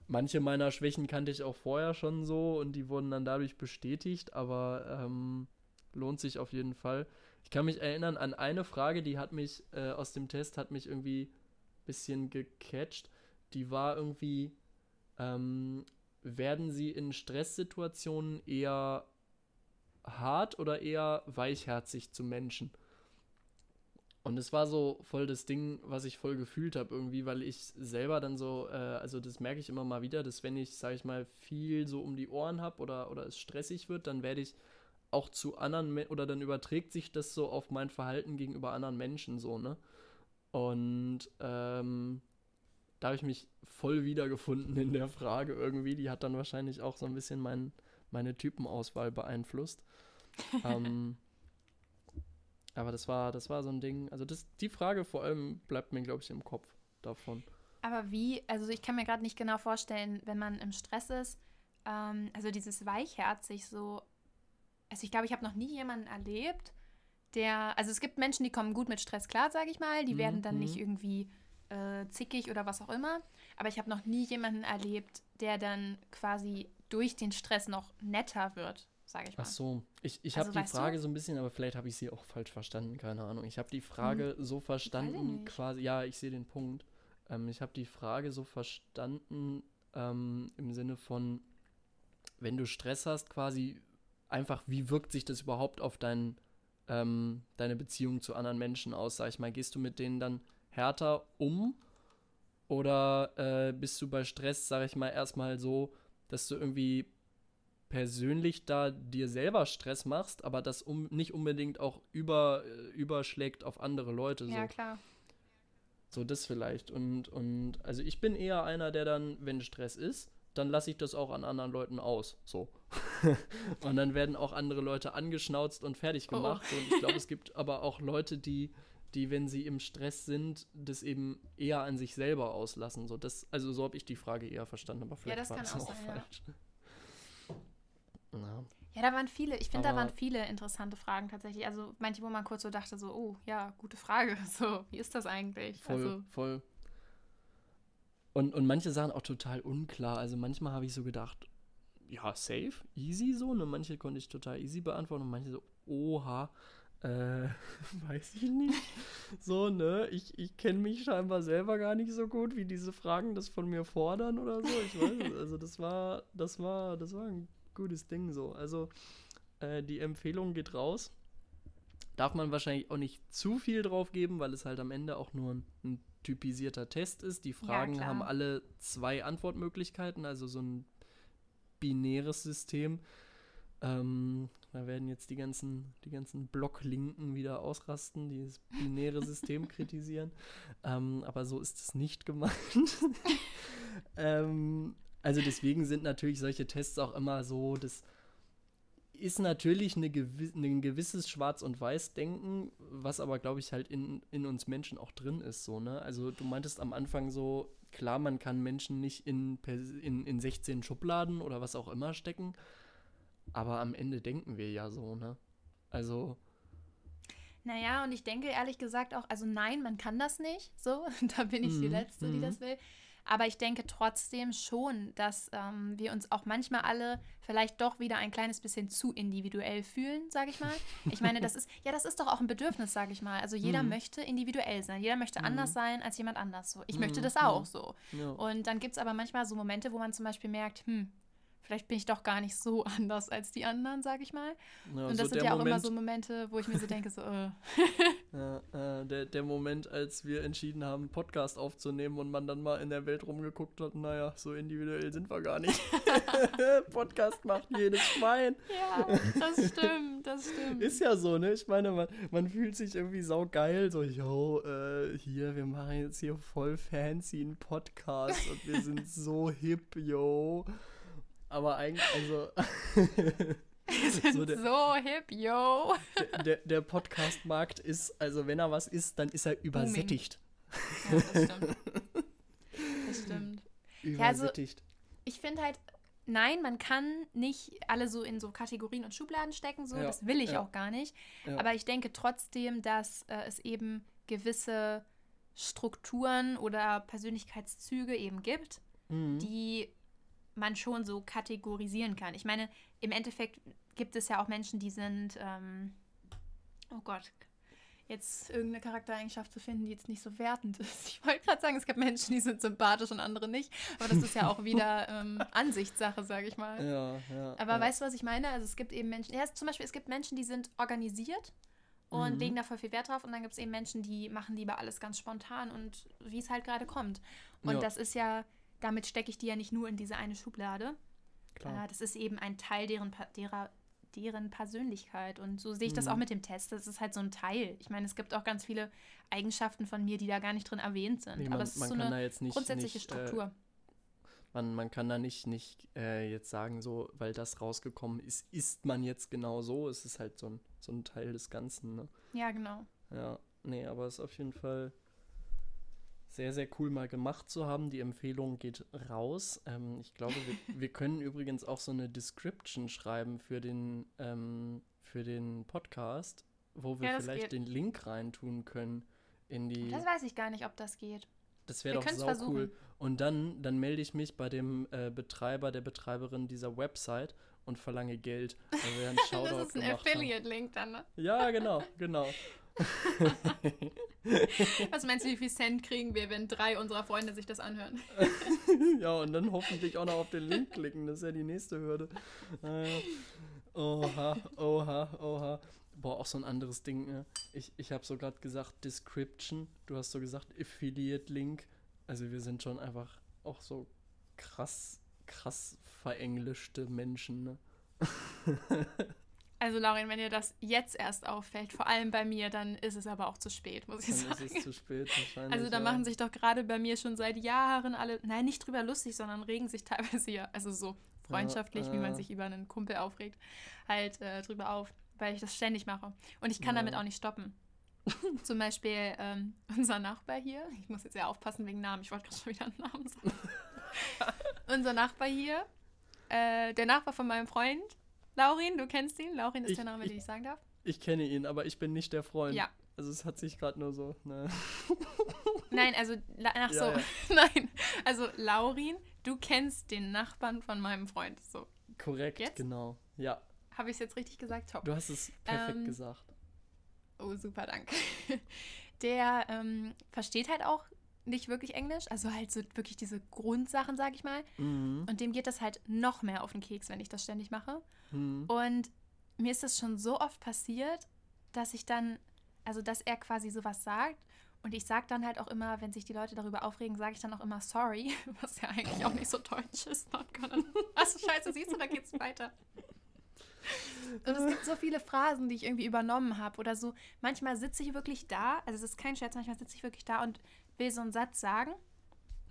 Manche meiner Schwächen kannte ich auch vorher schon so und die wurden dann dadurch bestätigt, aber ähm, lohnt sich auf jeden Fall. Ich kann mich erinnern an eine Frage, die hat mich äh, aus dem Test, hat mich irgendwie ein bisschen gecatcht. Die war irgendwie, ähm, werden sie in Stresssituationen eher hart oder eher weichherzig zu Menschen? Und es war so voll das Ding, was ich voll gefühlt habe irgendwie, weil ich selber dann so, äh, also das merke ich immer mal wieder, dass wenn ich, sage ich mal, viel so um die Ohren habe oder, oder es stressig wird, dann werde ich auch zu anderen oder dann überträgt sich das so auf mein Verhalten gegenüber anderen Menschen so, ne? Und ähm, da habe ich mich voll wiedergefunden in der Frage irgendwie. Die hat dann wahrscheinlich auch so ein bisschen mein, meine Typenauswahl beeinflusst. (laughs) ähm, aber das war, das war so ein Ding. Also das, die Frage vor allem bleibt mir, glaube ich, im Kopf davon. Aber wie, also ich kann mir gerade nicht genau vorstellen, wenn man im Stress ist, ähm, also dieses weichherzig so, also ich glaube, ich habe noch nie jemanden erlebt, der, also es gibt Menschen, die kommen gut mit Stress klar, sage ich mal, die mhm. werden dann nicht mhm. irgendwie äh, zickig oder was auch immer, aber ich habe noch nie jemanden erlebt, der dann quasi durch den Stress noch netter wird, sage ich mal. Ach so, ich, ich also, habe die Frage du? so ein bisschen, aber vielleicht habe ich sie auch falsch verstanden, keine Ahnung. Ich habe die Frage hm. so verstanden, quasi, ja, ich sehe den Punkt. Ähm, ich habe die Frage so verstanden ähm, im Sinne von, wenn du Stress hast, quasi einfach, wie wirkt sich das überhaupt auf dein, ähm, deine Beziehung zu anderen Menschen aus? Sag ich mal, gehst du mit denen dann härter um? Oder äh, bist du bei Stress, sag ich mal, erstmal so, dass du irgendwie persönlich da dir selber Stress machst, aber das um, nicht unbedingt auch über, äh, überschlägt auf andere Leute. So. Ja, klar. So, das vielleicht. Und, und also ich bin eher einer, der dann, wenn Stress ist, dann lasse ich das auch an anderen Leuten aus. So. (laughs) und dann werden auch andere Leute angeschnauzt und fertig oh. gemacht. Oh. Und ich glaube, es gibt aber auch Leute, die, die, wenn sie im Stress sind, das eben eher an sich selber auslassen. So, das, also so habe ich die Frage eher verstanden, aber vielleicht ja, das war kann das auch, auch sein, falsch. Ja. ja. da waren viele, ich finde, da waren viele interessante Fragen tatsächlich. Also manche, wo man kurz so dachte, so, oh, ja, gute Frage. (laughs) So, wie ist das eigentlich? Voll, also, voll. Und, und manche Sachen auch total unklar. Also manchmal habe ich so gedacht, ja, safe, easy so. Und manche konnte ich total easy beantworten und manche so, oha, äh, (laughs) weiß ich nicht. so, ne? Ich, ich kenne mich scheinbar selber gar nicht so gut, wie diese Fragen das von mir fordern oder so. Ich weiß Also das war, das war, das war ein gutes Ding so. Also äh, die Empfehlung geht raus. Darf man wahrscheinlich auch nicht zu viel drauf geben, weil es halt am Ende auch nur ein, ein typisierter Test ist. Die Fragen ja, haben alle zwei Antwortmöglichkeiten, also so ein binäres System. Ähm, da werden jetzt die ganzen, die ganzen Blocklinken wieder ausrasten, die das binäre System (laughs) kritisieren. Ähm, aber so ist es nicht gemeint. (laughs) (laughs) ähm, also deswegen sind natürlich solche Tests auch immer so, das ist natürlich eine gewi ein gewisses Schwarz- und Weiß-Denken, was aber, glaube ich, halt in, in uns Menschen auch drin ist. So, ne? Also du meintest am Anfang so, klar, man kann Menschen nicht in, in, in 16 Schubladen oder was auch immer stecken. aber am Ende denken wir ja so, ne? Also. Naja, und ich denke ehrlich gesagt auch, also nein, man kann das nicht. So, (laughs) da bin ich mhm. die Letzte, die mhm. das will. Aber ich denke trotzdem schon, dass ähm, wir uns auch manchmal alle vielleicht doch wieder ein kleines bisschen zu individuell fühlen, sage ich mal. Ich meine, das (laughs) ist, ja, das ist doch auch ein Bedürfnis, sage ich mal. Also jeder mhm. möchte individuell sein. Jeder möchte mhm. anders sein als jemand anders. So. Ich mhm. möchte das auch so. Ja. Und dann gibt es aber manchmal so Momente, wo man zum Beispiel merkt, hm, vielleicht bin ich doch gar nicht so (laughs) anders als die anderen, sag ich mal. Ja, und das so sind ja auch Moment, immer so Momente, wo ich mir so denke, so, äh. (laughs) ja, äh, der, der Moment, als wir entschieden haben, einen Podcast aufzunehmen und man dann mal in der Welt rumgeguckt hat, naja, so individuell sind wir gar nicht. (laughs) Podcast macht jedes Schwein. Ja, das stimmt, das stimmt. Ist ja so, ne? Ich meine, man, man fühlt sich irgendwie saugeil, so, yo, äh, hier, wir machen jetzt hier voll fancy einen Podcast und wir sind so hip, yo. Aber eigentlich, also. (laughs) Wir sind so, der, so hip, yo. Der, der, der Podcast-Markt ist, also wenn er was ist, dann ist er übersättigt. Ja, das stimmt. Das stimmt. Übersättigt. Ja, also, ich finde halt, nein, man kann nicht alle so in so Kategorien und Schubladen stecken, so, ja, das will ich ja. auch gar nicht. Ja. Aber ich denke trotzdem, dass äh, es eben gewisse Strukturen oder Persönlichkeitszüge eben gibt, mhm. die man schon so kategorisieren kann. Ich meine, im Endeffekt gibt es ja auch Menschen, die sind, ähm, oh Gott, jetzt irgendeine Charaktereigenschaft zu finden, die jetzt nicht so wertend (laughs) ist. Ich wollte gerade sagen, es gibt Menschen, die sind sympathisch und andere nicht, aber das ist ja auch wieder (laughs) ähm, Ansichtssache, sage ich mal. Ja, ja. Aber ja. weißt du, was ich meine? Also es gibt eben Menschen, ja, zum Beispiel, es gibt Menschen, die sind organisiert und mhm. legen da voll viel Wert drauf und dann gibt es eben Menschen, die machen lieber alles ganz spontan und wie es halt gerade kommt. Und das ist ja damit stecke ich die ja nicht nur in diese eine Schublade. Klar. Äh, das ist eben ein Teil deren, derer, deren Persönlichkeit. Und so sehe ich das mhm. auch mit dem Test. Das ist halt so ein Teil. Ich meine, es gibt auch ganz viele Eigenschaften von mir, die da gar nicht drin erwähnt sind. Nee, man, Aber es ist so eine nicht, grundsätzliche nicht, äh, Struktur. Äh, man, man kann da nicht, nicht äh, jetzt sagen, so, weil das rausgekommen ist, ist man jetzt genau so. Es ist halt so ein, so ein Teil des Ganzen. Ne? Ja, genau. Ja, nee, aber es ist auf jeden Fall sehr, sehr cool mal gemacht zu haben. Die Empfehlung geht raus. Ähm, ich glaube, wir, (laughs) wir, können übrigens auch so eine Description schreiben für den, ähm, für den Podcast, wo wir ja, vielleicht geht. den Link reintun können in die. Das weiß ich gar nicht, ob das geht. Das wäre doch sau cool. Und dann, dann melde ich mich bei dem äh, Betreiber, der Betreiberin dieser Website und verlange Geld. (laughs) Shoutout das ist ein Affiliate-Link dann, ne? Ja, genau, genau. (laughs) (laughs) Was meinst du, wie viel Cent kriegen wir, wenn drei unserer Freunde sich das anhören? (laughs) ja, und dann hoffentlich auch noch auf den Link klicken. Das ist ja die nächste Hürde. Äh, oha, oha, oha. Boah, auch so ein anderes Ding. Ne? Ich, ich habe so gerade gesagt Description. Du hast so gesagt Affiliate-Link. Also wir sind schon einfach auch so krass, krass verenglischte Menschen. Ne? (laughs) Also Laurin, wenn dir das jetzt erst auffällt, vor allem bei mir, dann ist es aber auch zu spät, muss ich dann sagen. Ist es zu spät wahrscheinlich. Also da ja. machen sich doch gerade bei mir schon seit Jahren alle, nein, nicht drüber lustig, sondern regen sich (laughs) teilweise ja, also so freundschaftlich, ja, äh. wie man sich über einen Kumpel aufregt, halt äh, drüber auf, weil ich das ständig mache. Und ich kann ja. damit auch nicht stoppen. (laughs) Zum Beispiel ähm, (laughs) unser Nachbar hier, ich muss jetzt ja aufpassen wegen Namen, ich wollte gerade schon wieder einen Namen sagen. unser Nachbar hier, äh, der Nachbar von meinem Freund, Laurin, du kennst ihn? Laurin ist ich, der Name, ich, den ich sagen darf. Ich kenne ihn, aber ich bin nicht der Freund. Ja. Also es hat sich gerade nur so. Ne. (laughs) Nein, also ach so, ja, ja. (laughs) nein, also Laurin, du kennst den Nachbarn von meinem Freund, so. Korrekt, jetzt? genau, ja. Habe ich es jetzt richtig gesagt? Top. Du hast es perfekt ähm, gesagt. Oh, super, danke. (laughs) Der ähm, versteht halt auch nicht wirklich Englisch, also halt so wirklich diese Grundsachen, sag ich mal. Mhm. Und dem geht das halt noch mehr auf den Keks, wenn ich das ständig mache. Mhm. Und mir ist das schon so oft passiert, dass ich dann, also dass er quasi sowas sagt und ich sage dann halt auch immer, wenn sich die Leute darüber aufregen, sage ich dann auch immer sorry, (laughs) was ja eigentlich auch nicht so deutsch ist. Achso, scheiße, siehst du, da geht's weiter. Und es gibt so viele Phrasen, die ich irgendwie übernommen habe oder so. Manchmal sitze ich wirklich da, also es ist kein Scherz, manchmal sitze ich wirklich da und will so einen Satz sagen.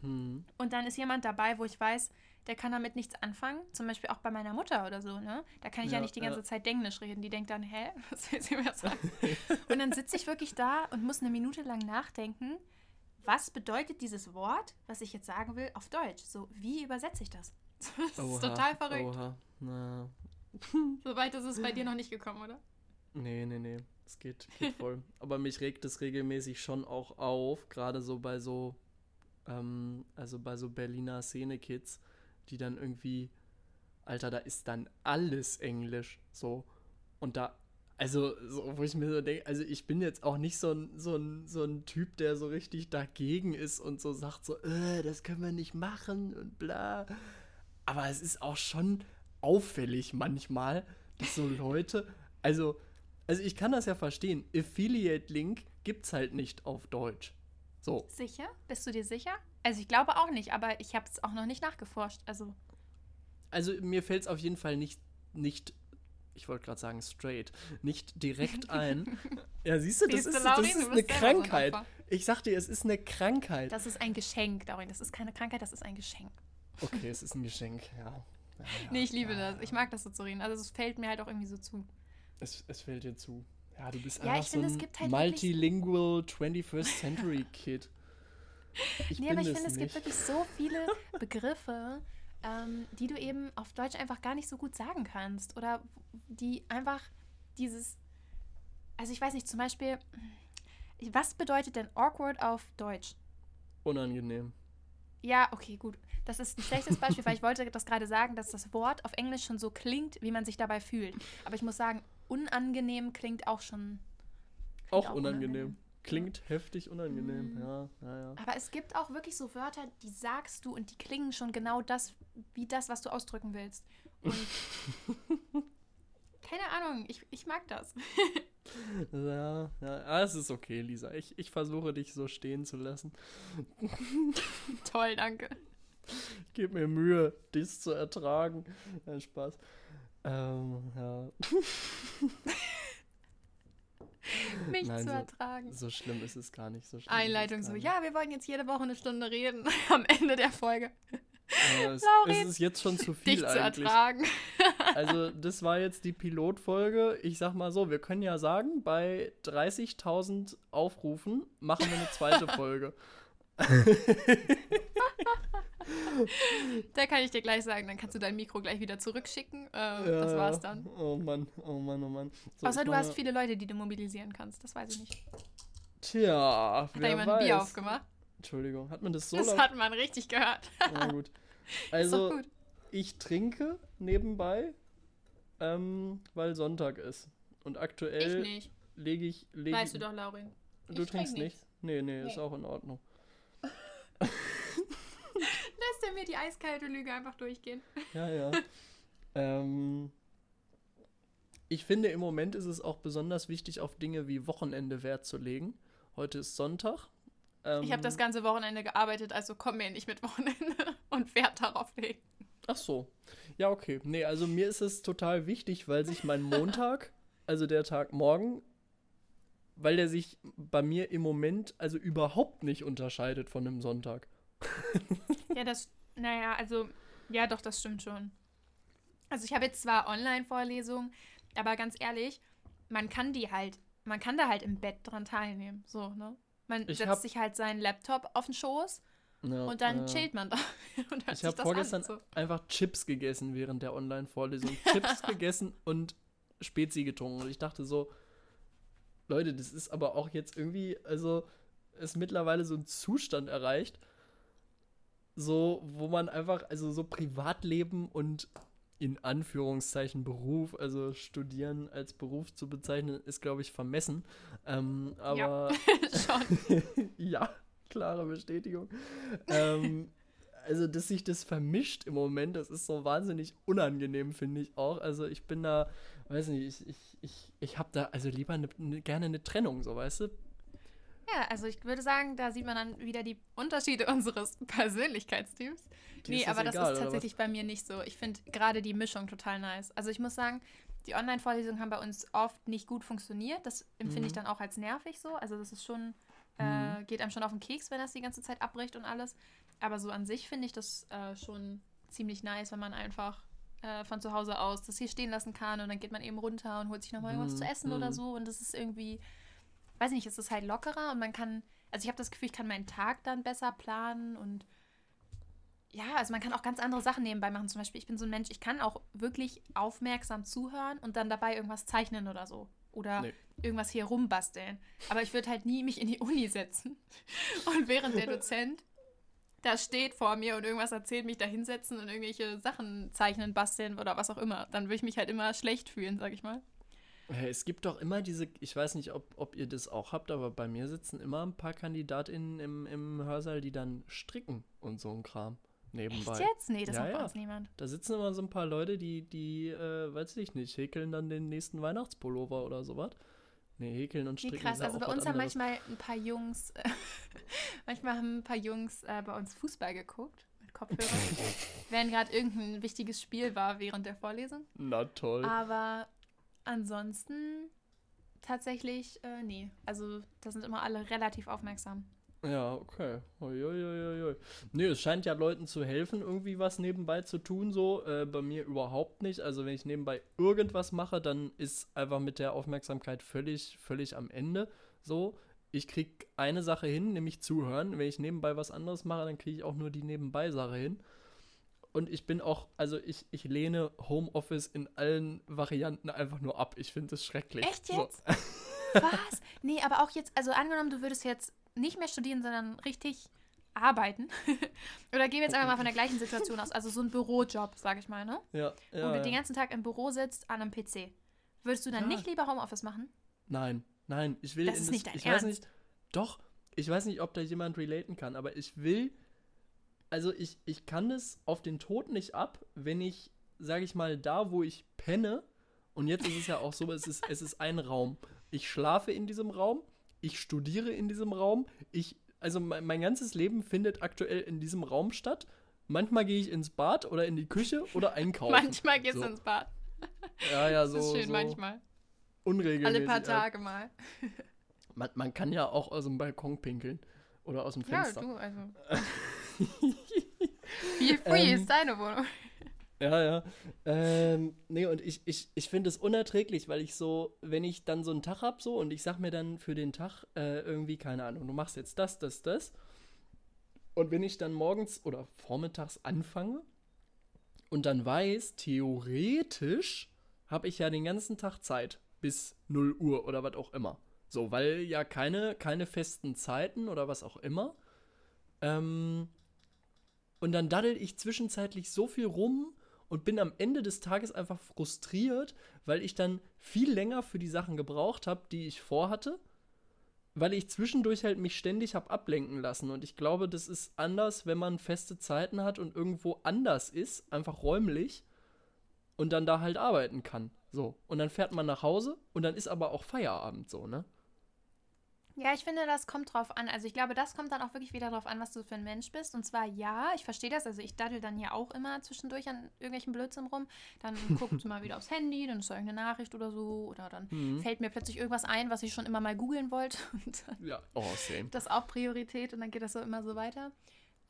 Hm. Und dann ist jemand dabei, wo ich weiß, der kann damit nichts anfangen. Zum Beispiel auch bei meiner Mutter oder so, ne? Da kann ich ja, ja nicht die ganze ja. Zeit Englisch reden. Die denkt dann, hä, (laughs) was will sie mir sagen? und dann sitze ich wirklich da und muss eine Minute lang nachdenken, was bedeutet dieses Wort, was ich jetzt sagen will, auf Deutsch? So, wie übersetze ich das? (laughs) Das ist oha, total verrückt. Oha. Na, Soweit ist es bei dir noch nicht gekommen, oder? Nee, nee, nee. Es geht, geht voll. (laughs) Aber mich regt es regelmäßig schon auch auf, gerade so bei so, ähm, also bei so Berliner Szene-Kids, die dann irgendwie, Alter, da ist dann alles Englisch. So. Und da, also, so, wo ich mir so denke, also ich bin jetzt auch nicht so ein, so, ein, so ein Typ, der so richtig dagegen ist und so sagt so, äh, das können wir nicht machen und bla. Aber es ist auch schon auffällig manchmal, dass so Leute, also, also ich kann das ja verstehen. Affiliate-Link gibt's halt nicht auf Deutsch. So. Sicher? Bist du dir sicher? Also ich glaube auch nicht, aber ich habe es auch noch nicht nachgeforscht. Also. Also mir fällt es auf jeden Fall nicht, nicht ich wollte gerade sagen straight, nicht direkt (laughs) ein. ja, siehst du, das siehst ist, du, das ist eine Krankheit. So ich sag dir, es ist eine Krankheit. Das ist ein Geschenk, Darin. Das ist keine Krankheit, das ist ein Geschenk. Okay, es ist ein Geschenk, ja. ja, ja nee, ich liebe ja, das. Ich mag das so zu reden. Also es fällt mir halt auch irgendwie so zu. Es, es fällt dir zu. Ja, du bist ja, einfach so ein halt multilingual 21st Century Kid. Ich nee, aber ich finde, es gibt wirklich so viele Begriffe, ähm, die du eben auf Deutsch einfach gar nicht so gut sagen kannst. Oder die einfach dieses, also ich weiß nicht, zum Beispiel, was bedeutet denn awkward auf Deutsch? Unangenehm. Ja, okay, gut. Das ist ein schlechtes Beispiel, weil ich wollte das gerade sagen, dass das Wort auf Englisch schon so klingt, wie man sich dabei fühlt. Aber ich muss sagen, unangenehm klingt auch schon. Klingt auch, auch, unangenehm. unangenehm. Klingt heftig unangenehm, mhm. ja, ja, ja. Aber es gibt auch wirklich so Wörter, die sagst du und die klingen schon genau das, wie das, was du ausdrücken willst. Und (laughs) keine Ahnung, ich, ich mag das. ja, ja, ah, es ist okay, Lisa. Ich, ich versuche dich so stehen zu lassen. (laughs) Toll, danke. Ich gebe mir Mühe, dies zu ertragen. Ja, Spaß. Ähm, ja. (laughs) mich Nein, zu ertragen. So schlimm ist es gar nicht. So schlimm Einleitung so, ja, wir wollen jetzt jede Woche eine Stunde reden (laughs) am Ende der Folge. Ja, es, es, ist jetzt schon zu viel dich eigentlich. zu ertragen. (laughs) also das war jetzt die Pilotfolge. Ich sag mal so, wir können ja sagen, bei 30.000 Aufrufen machen wir eine zweite Folge. (laughs) da kann ich dir gleich sagen, dann kannst du dein Mikro gleich wieder zurückschicken. Äh, ja, das war's dann. Oh Mann, oh Mann, oh Mann. So, Außer du hast viele Leute, die du mobilisieren kannst. Das weiß ich nicht. Tja, Hat da jemand weiß. ein Bier aufgemacht? Entschuldigung, hat man das so Das hat man richtig gehört. Na gut. (laughs) Also, gut. ich trinke nebenbei, ähm, weil Sonntag ist. Und aktuell lege ich. Leg weißt du doch, Laurin. Du ich trinkst nicht? Nee, nee, nee, ist auch in Ordnung. (laughs) Lässt er mir die eiskalte Lüge einfach durchgehen. Ja, ja. ähm, ich finde, im Moment ist es auch besonders wichtig, auf Dinge wie Wochenende Wert zu legen. Heute ist Sonntag. Ähm, ich habe das ganze Wochenende gearbeitet, also komm mir nicht mit Wochenende (laughs) und Wert darauf legen. Ach so. Ja, okay. Nee, also mir ist es total wichtig, weil sich mein Montag, also der Tag morgen, weil der sich bei mir im Moment also überhaupt nicht unterscheidet von einem Sonntag. (laughs) ja, das, naja, also, ja, doch, das stimmt schon. Also ich habe jetzt zwar Online-Vorlesungen, aber ganz ehrlich, man kann die halt, man kann da halt im Bett dran teilnehmen. So, ne? Man ich setzt sich halt seinen Laptop auf den Schoß ja, und dann äh, chillt man da. (laughs) ich habe vorgestern an, so. einfach Chips gegessen während der Online-Vorlesung. Chips (laughs) gegessen und Spezi getrunken. Und ich dachte so, Leute, das ist aber auch jetzt irgendwie, also ist mittlerweile so ein Zustand erreicht, so, wo man einfach, also so Privatleben und in Anführungszeichen Beruf, also studieren als Beruf zu bezeichnen, ist, glaube ich, vermessen. Ähm, aber ja, (laughs) schon. (laughs) ja, klare Bestätigung. ähm, also, dass sich das vermischt im Moment, das ist so wahnsinnig unangenehm, finde ich auch. Also, ich bin da, weiß nicht, ich, ich, ich, ich habe da also lieber ne, ne, gerne eine Trennung, so weißt du. Ja, also ich würde sagen, da sieht man dann wieder die Unterschiede (laughs) unseres Persönlichkeitsteams. Die nee, aber das egal, ist tatsächlich bei mir nicht so. Ich finde gerade die Mischung total nice. Also ich muss sagen, die Online-Vorlesungen haben bei uns oft nicht gut funktioniert. Das empfinde mhm. ich dann auch als nervig so. Also das ist schon, äh, mhm. geht einem schon auf den Keks, wenn das die ganze Zeit abbricht und alles. Aber so an sich finde ich das äh, schon ziemlich nice, wenn man einfach äh, von zu Hause aus das hier stehen lassen kann und dann geht man eben runter und holt sich nochmal mhm. was zu essen oder mhm. so. Und das ist irgendwie weiß nicht, es ist halt lockerer und man kann, also ich habe das Gefühl, ich kann meinen Tag dann besser planen und ja, also man kann auch ganz andere Sachen nebenbei machen. Zum Beispiel, ich bin so ein Mensch, ich kann auch wirklich aufmerksam zuhören und dann dabei irgendwas zeichnen oder so. Oder nee. irgendwas hier rumbasteln. Aber ich würde halt nie mich in die Uni setzen. (laughs) Und während der (laughs) Dozent da steht vor mir und irgendwas erzählt, mich da hinsetzen und irgendwelche Sachen zeichnen, basteln oder was auch immer. Dann würde ich mich halt immer schlecht fühlen, sag ich mal. Es gibt doch immer diese, ich weiß nicht, ob, ob ihr das auch habt, aber bei mir sitzen immer ein paar KandidatInnen im, im Hörsaal, die dann stricken und so ein Kram nebenbei. Echt jetzt? Nee, das ja, macht ja. bei uns niemand. Da sitzen immer so ein paar Leute, die, die, äh, weiß ich nicht, häkeln dann den nächsten Weihnachtspullover oder sowas. Nee, häkeln und stricken. Nee, krass, also bei uns haben manchmal ein paar Jungs, äh, (laughs) manchmal haben ein paar Jungs äh, bei uns Fußball geguckt mit Kopfhörern, (laughs) während gerade irgendein wichtiges Spiel war während der Vorlesung. Na toll. Aber ansonsten tatsächlich, äh, nee. Also da sind immer alle relativ aufmerksam. Ja, okay. Uiuiuiui. Nee, es scheint ja Leuten zu helfen, irgendwie was nebenbei zu tun, so. Äh, bei mir überhaupt nicht. Also, wenn ich nebenbei irgendwas mache, dann ist einfach mit der Aufmerksamkeit völlig, völlig am Ende. So. Ich krieg eine Sache hin, nämlich zuhören. Wenn ich nebenbei was anderes mache, dann kriege ich auch nur die Nebenbei-Sache hin. Und ich bin auch, also ich, ich lehne Homeoffice in allen Varianten einfach nur ab. Ich finde es schrecklich. Echt jetzt? So. Was? Nee, aber auch jetzt, also angenommen, du würdest jetzt nicht mehr studieren, sondern richtig arbeiten. (laughs) Oder gehen wir jetzt einfach mal von der gleichen Situation aus. Also so ein Bürojob, sag ich mal, ne? Ja. ja Wo du ja. den ganzen Tag im Büro sitzt an einem PC. Würdest du dann ja. nicht lieber Homeoffice machen? Nein, nein. Ich will. Das ist das, nicht dein ich Ernst. Weiß nicht, doch, ich weiß nicht, ob da jemand relaten kann, aber ich will. Also ich, ich kann es auf den Tod nicht ab, wenn ich, sag ich mal, da, wo ich penne, und jetzt ist es ja auch so, es ist, es ist ein Raum. Ich schlafe in diesem Raum ich studiere in diesem Raum, ich, also mein, mein ganzes Leben findet aktuell in diesem Raum statt. Manchmal gehe ich ins Bad oder in die Küche oder einkaufen. (laughs) manchmal gehst so. du ins Bad. Ja, ja, so. Das ist schön, so manchmal. Unregelmäßig. Alle paar Tage mal. (laughs) Man, man kann ja auch aus dem Balkon pinkeln. Oder aus dem Fenster. Ja, du, also. (laughs) Wie free ähm, ist deine Wohnung? Ja, ja. Ähm, nee, und ich, ich, ich finde es unerträglich, weil ich so, wenn ich dann so einen Tag habe so und ich sag mir dann für den Tag äh, irgendwie, keine Ahnung, du machst jetzt das, das, das. Und wenn ich dann morgens oder vormittags anfange und dann weiß, theoretisch habe ich ja den ganzen Tag Zeit bis 0 Uhr oder was auch immer. So, weil ja keine, keine festen Zeiten oder was auch immer. Ähm, und dann daddel ich zwischenzeitlich so viel rum und bin am Ende des Tages einfach frustriert, weil ich dann viel länger für die Sachen gebraucht habe, die ich vorhatte, weil ich zwischendurch halt mich ständig habe ablenken lassen. Und ich glaube, das ist anders, wenn man feste Zeiten hat und irgendwo anders ist, einfach räumlich und dann da halt arbeiten kann. So. Und dann fährt man nach Hause und dann ist aber auch Feierabend so, ne? Ja, ich finde, das kommt drauf an. Also ich glaube, das kommt dann auch wirklich wieder drauf an, was du für ein Mensch bist. Und zwar ja, ich verstehe das. Also ich daddel dann ja auch immer zwischendurch an irgendwelchen Blödsinn rum. Dann (laughs) guckst du mal wieder aufs Handy, dann ist da irgendeine Nachricht oder so. Oder dann mhm. fällt mir plötzlich irgendwas ein, was ich schon immer mal googeln wollte. (laughs) ja, oh, same. Das ist auch Priorität und dann geht das so immer so weiter.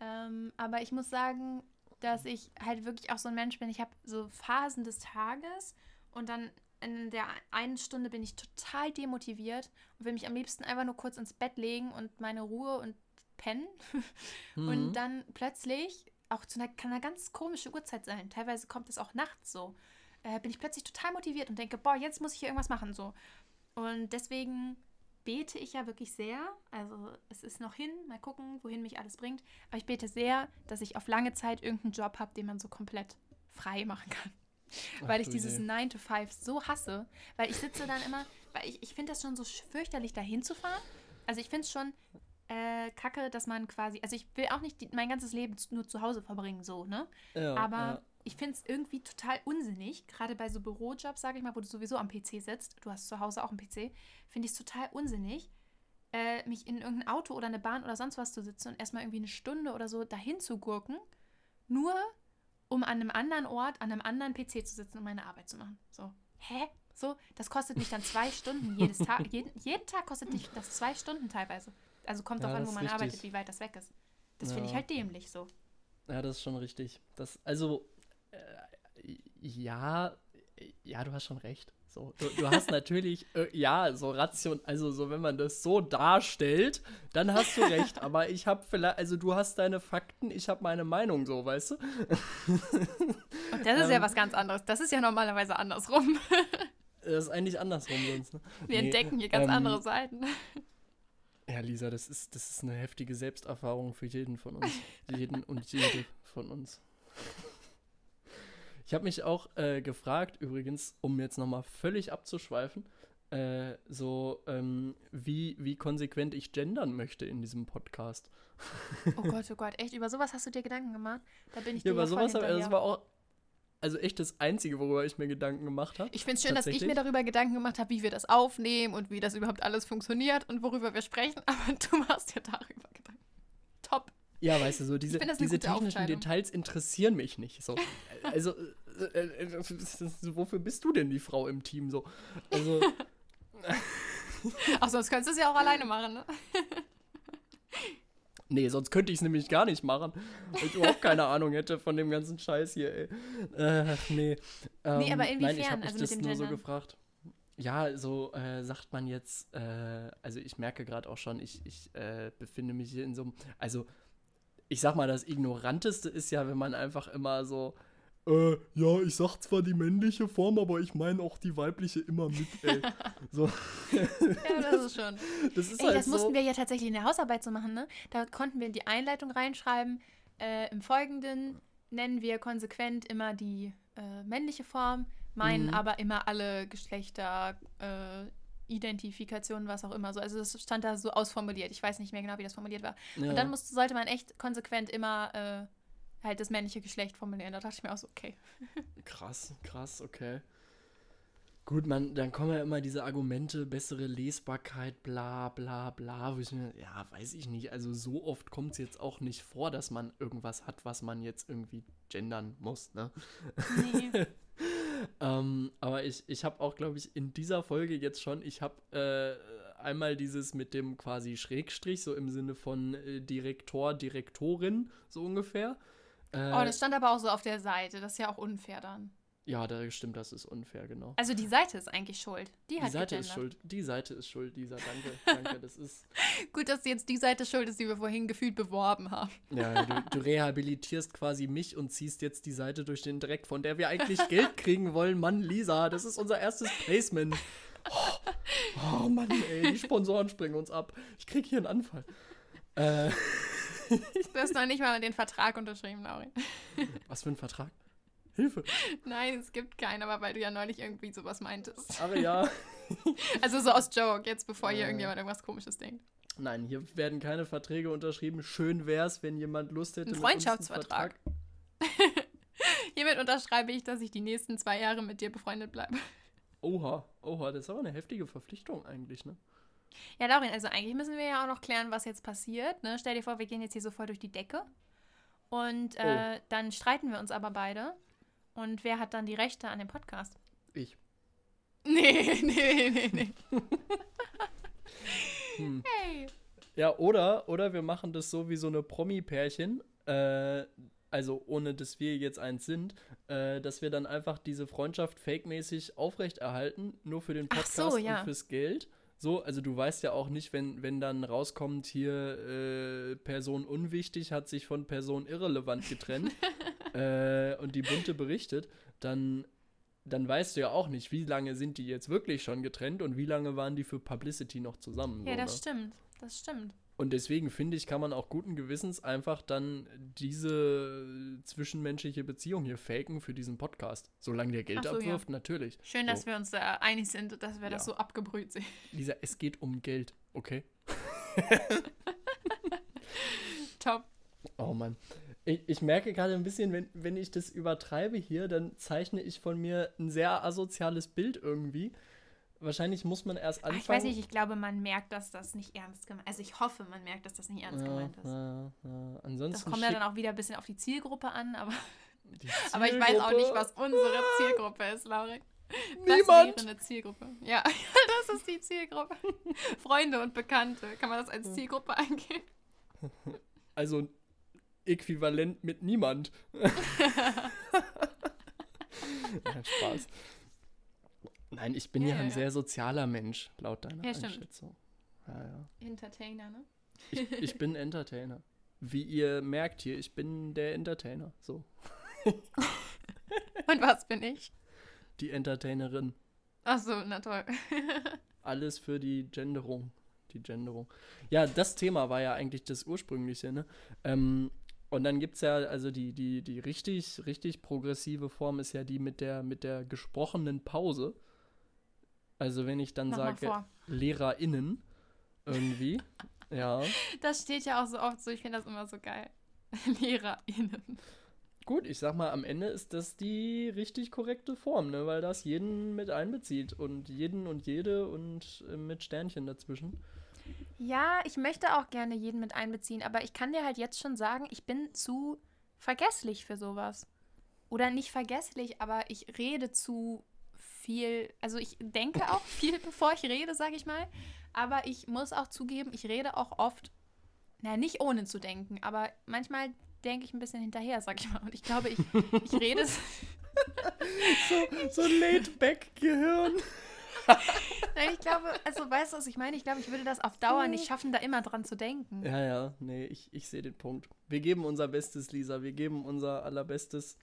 Ähm, aber ich muss sagen, dass ich halt wirklich auch so ein Mensch bin. Ich habe so Phasen des Tages und dann in der einen Stunde bin ich total demotiviert und will mich am liebsten einfach nur kurz ins Bett legen und meine Ruhe und pennen. (laughs) Mhm. Und dann plötzlich, auch zu einer, kann eine ganz komische Uhrzeit sein, teilweise kommt es auch nachts so, äh, bin ich plötzlich total motiviert und denke, boah, jetzt muss ich hier irgendwas machen so. Und deswegen bete ich ja wirklich sehr. Also es ist noch hin, mal gucken, wohin mich alles bringt. Aber ich bete sehr, dass ich auf lange Zeit irgendeinen Job habe, den man so komplett frei machen kann weil ich dieses 9 to 5 so hasse. Weil ich sitze dann immer, weil ich, ich finde das schon so fürchterlich, da hinzufahren. Also ich finde es schon äh, kacke, dass man quasi, also ich will auch nicht die, mein ganzes Leben nur zu Hause verbringen, so, ne? Ja, Aber ja. ich finde es irgendwie total unsinnig, gerade bei so Bürojobs, sage ich mal, wo du sowieso am PC sitzt, du hast zu Hause auch einen PC, finde ich es total unsinnig, äh, mich in irgendein Auto oder eine Bahn oder sonst was zu sitzen und erstmal irgendwie eine Stunde oder so dahin zu gurken, nur um an einem anderen Ort, an einem anderen PC zu sitzen und meine Arbeit zu machen. So, hä? So, das kostet mich dann zwei Stunden jedes Tag. (laughs) jeden, jeden Tag kostet mich das zwei Stunden teilweise. Also kommt ja, an, wo man richtig. arbeitet, wie weit das weg ist. Das ja. finde ich halt dämlich so. Ja, das ist schon richtig. Das, also, äh, ja, ja, du hast schon recht. So, du, du hast natürlich, äh, ja, so Ration, also so, wenn man das so darstellt, dann hast du recht. Aber ich habe vielleicht, also du hast deine Fakten, ich habe meine Meinung, so, weißt du? Und das ist ähm, ja was ganz anderes. Das ist ja normalerweise andersrum. das ist eigentlich andersrum sonst. Ne? Wir nee, entdecken hier ganz ähm, andere Seiten. Ja, Lisa, das ist, das ist eine heftige Selbsterfahrung für jeden von uns. jeden und jede von uns. Ich habe mich auch äh, gefragt, übrigens, um jetzt nochmal völlig abzuschweifen, äh, so ähm, wie, wie konsequent ich gendern möchte in diesem Podcast. Oh Gott, oh Gott, echt? Über sowas hast du dir Gedanken gemacht? Da bin ich ja, dir über ja sowas, aber das war auch also echt das Einzige, worüber ich mir Gedanken gemacht habe. Ich finde es schön, dass ich mir darüber Gedanken gemacht habe, wie wir das aufnehmen und wie das überhaupt alles funktioniert und worüber wir sprechen, (laughs) aber du machst dir darüber Gedanken. Top. Ja, weißt du, so diese, diese technischen Details interessieren mich nicht. So. (laughs) Also, äh, äh, äh, wofür bist du denn die Frau im Team so? Also. (laughs) Ach, sonst könntest du es ja auch alleine machen, ne? (laughs) Nee, sonst könnte ich es nämlich gar nicht machen, weil ich überhaupt keine Ahnung hätte von dem ganzen Scheiß hier, ey. Äh, nee. Ähm, nee, aber inwiefern? Nein, ich habe mich also das nur so gefragt. Ja, so äh, sagt man jetzt, äh, also ich merke gerade auch schon, ich, ich äh, befinde mich hier in so einem, also ich sag mal, das Ignoranteste ist ja, wenn man einfach immer so äh, ja, ich sag zwar die männliche Form, aber ich meine auch die weibliche immer mit, ey. (laughs) So. ja, das ist schon. (laughs) Das ist ey, halt das so. mussten wir ja tatsächlich in der Hausarbeit so machen, ne? Da konnten wir in die Einleitung reinschreiben, äh, im Folgenden nennen wir konsequent immer die äh, männliche Form, meinen mhm. aber immer alle Geschlechter, äh, Identifikation, was auch immer so. Also das stand da so ausformuliert. Ich weiß nicht mehr genau, wie das formuliert war. Ja. Und dann musste, sollte man echt konsequent immer äh, halt das männliche Geschlecht formulieren. Da dachte ich mir auch so, okay. (laughs) krass, krass, okay. Gut, man, dann kommen ja immer diese Argumente, bessere Lesbarkeit, bla bla bla. Mir, ja, weiß ich nicht. Also so oft kommt es jetzt auch nicht vor, dass man irgendwas hat, was man jetzt irgendwie gendern muss, ne? Nee. (laughs) ähm, aber ich, ich habe auch, glaube ich, in dieser Folge jetzt schon, ich habe äh, einmal dieses mit dem quasi Schrägstrich, so im Sinne von äh, Direktor, Direktorin, so ungefähr. Äh, oh, das stand aber auch so auf der Seite. Das ist ja auch unfair dann. Ja, da stimmt, das ist unfair, genau. Also die Seite ist eigentlich schuld. Die, die hat Seite ist schuld. Die Seite ist schuld, Lisa. Danke, danke. Das ist. (laughs) Gut, dass jetzt die Seite schuld ist, die wir vorhin gefühlt beworben haben. Ja, du, du, (laughs) rehabilitierst quasi mich und ziehst jetzt die Seite durch den Dreck, von der wir eigentlich Geld kriegen wollen. Mann, Lisa, das ist unser erstes Placement. Oh, oh Mann, ey, die Sponsoren springen uns ab. Ich krieg hier einen Anfall. Äh. Du hast noch nicht mal den Vertrag unterschrieben, Lauri. Was für ein Vertrag? Hilfe. Nein, es gibt keinen, aber weil du ja neulich irgendwie sowas meintest. Aber ja. (laughs) Also so aus Joke, jetzt bevor hier äh, irgendjemand irgendwas komisches denkt. Nein, hier werden keine Verträge unterschrieben. Schön wäre es, wenn jemand Lust hätte. Ein Freundschaftsvertrag. (laughs) Hiermit unterschreibe ich, dass ich die nächsten zwei Jahre mit dir befreundet bleibe. Oha, oha, das ist aber eine heftige Verpflichtung eigentlich, ne? Ja, Laurin, also eigentlich müssen wir ja auch noch klären, was jetzt passiert. Ne? Stell dir vor, wir gehen jetzt hier so voll durch die Decke. Und äh, oh. dann streiten wir uns aber beide. Und wer hat dann die Rechte an dem Podcast? Ich. (laughs) Nee, nee, nee, nee. hm. Hey. Ja, oder, oder wir machen das so wie so eine Promi-Pärchen. Äh, also ohne dass wir jetzt eins sind, äh, dass wir dann einfach diese Freundschaft fake-mäßig aufrechterhalten, nur für den Podcast so, ja. und fürs Geld. So, also du weißt ja auch nicht, wenn, wenn dann rauskommt, hier äh, Person unwichtig hat sich von Person irrelevant getrennt (laughs) äh, und die Bunte berichtet, dann, dann weißt du ja auch nicht, wie lange sind die jetzt wirklich schon getrennt und wie lange waren die für Publicity noch zusammen. Ja, so, das ne? stimmt, das stimmt. Und deswegen finde ich, kann man auch guten Gewissens einfach dann diese zwischenmenschliche Beziehung hier faken für diesen Podcast. Solange der Geld so, abwirft, ja. natürlich. Schön, so. dass wir uns da einig sind, dass wir ja. das so abgebrüht sehen. Lisa, es geht um Geld, okay? (laughs) Top. Oh Mann. Ich, ich merke gerade ein bisschen, wenn, wenn ich das übertreibe hier, dann zeichne ich von mir ein sehr asoziales Bild irgendwie. Wahrscheinlich muss man erst anfangen. ich weiß nicht, ich glaube, man merkt, dass das nicht ernst gemeint ist. Also ich hoffe, man merkt, dass das nicht ernst ja, gemeint ist. Ja, ja. Ansonsten das kommt ja dann auch wieder ein bisschen auf die Zielgruppe an, aber, (laughs) aber ich weiß auch nicht, was unsere Zielgruppe ist, Lauri. Niemand. Das wäre eine Zielgruppe. Ja, (laughs) das ist die Zielgruppe. Freunde und Bekannte. Kann man das als Zielgruppe eingehen? Also äquivalent mit niemand. (laughs) Spaß. Nein, ich bin ja, ja ein ja. sehr sozialer Mensch, laut deiner ja, Einschätzung. Ja, ja. Entertainer, ne? Ich, ich bin Entertainer. Wie ihr merkt hier, ich bin der Entertainer. So. (laughs) Und was bin ich? Die Entertainerin. Ach so, na toll. (laughs) Alles für die Genderung. Die Genderung. Ja, das Thema war ja eigentlich das ursprüngliche, ne? Ähm, und dann gibt es ja, also die, die, die richtig, richtig progressive Form ist ja die mit der, mit der gesprochenen Pause. Also wenn ich dann Mach sage LehrerInnen irgendwie. (laughs) ja. Das steht ja auch so oft so, ich finde das immer so geil. (laughs) LehrerInnen. Gut, ich sag mal, am Ende ist das die richtig korrekte Form, ne? weil das jeden mit einbezieht und jeden und jede und äh, mit Sternchen dazwischen. Ja, ich möchte auch gerne jeden mit einbeziehen, aber ich kann dir halt jetzt schon sagen, ich bin zu vergesslich für sowas. Oder nicht vergesslich, aber ich rede zu viel. Also ich denke auch (laughs) viel, bevor ich rede, sage ich mal. Aber ich muss auch zugeben, ich rede auch oft, naja, nicht ohne zu denken, aber manchmal denke ich ein bisschen hinterher, sag ich mal. Und ich glaube, ich, ich rede. (laughs) so, so Laid-Back-Gehirn. (laughs) (laughs) Nein, ich glaube, also weißt du, was ich meine? Ich glaube, ich würde das auf Dauer nicht schaffen, da immer dran zu denken. Ja, ja, nee, ich, ich sehe den Punkt. Wir geben unser Bestes, Lisa. Wir geben unser allerbestes.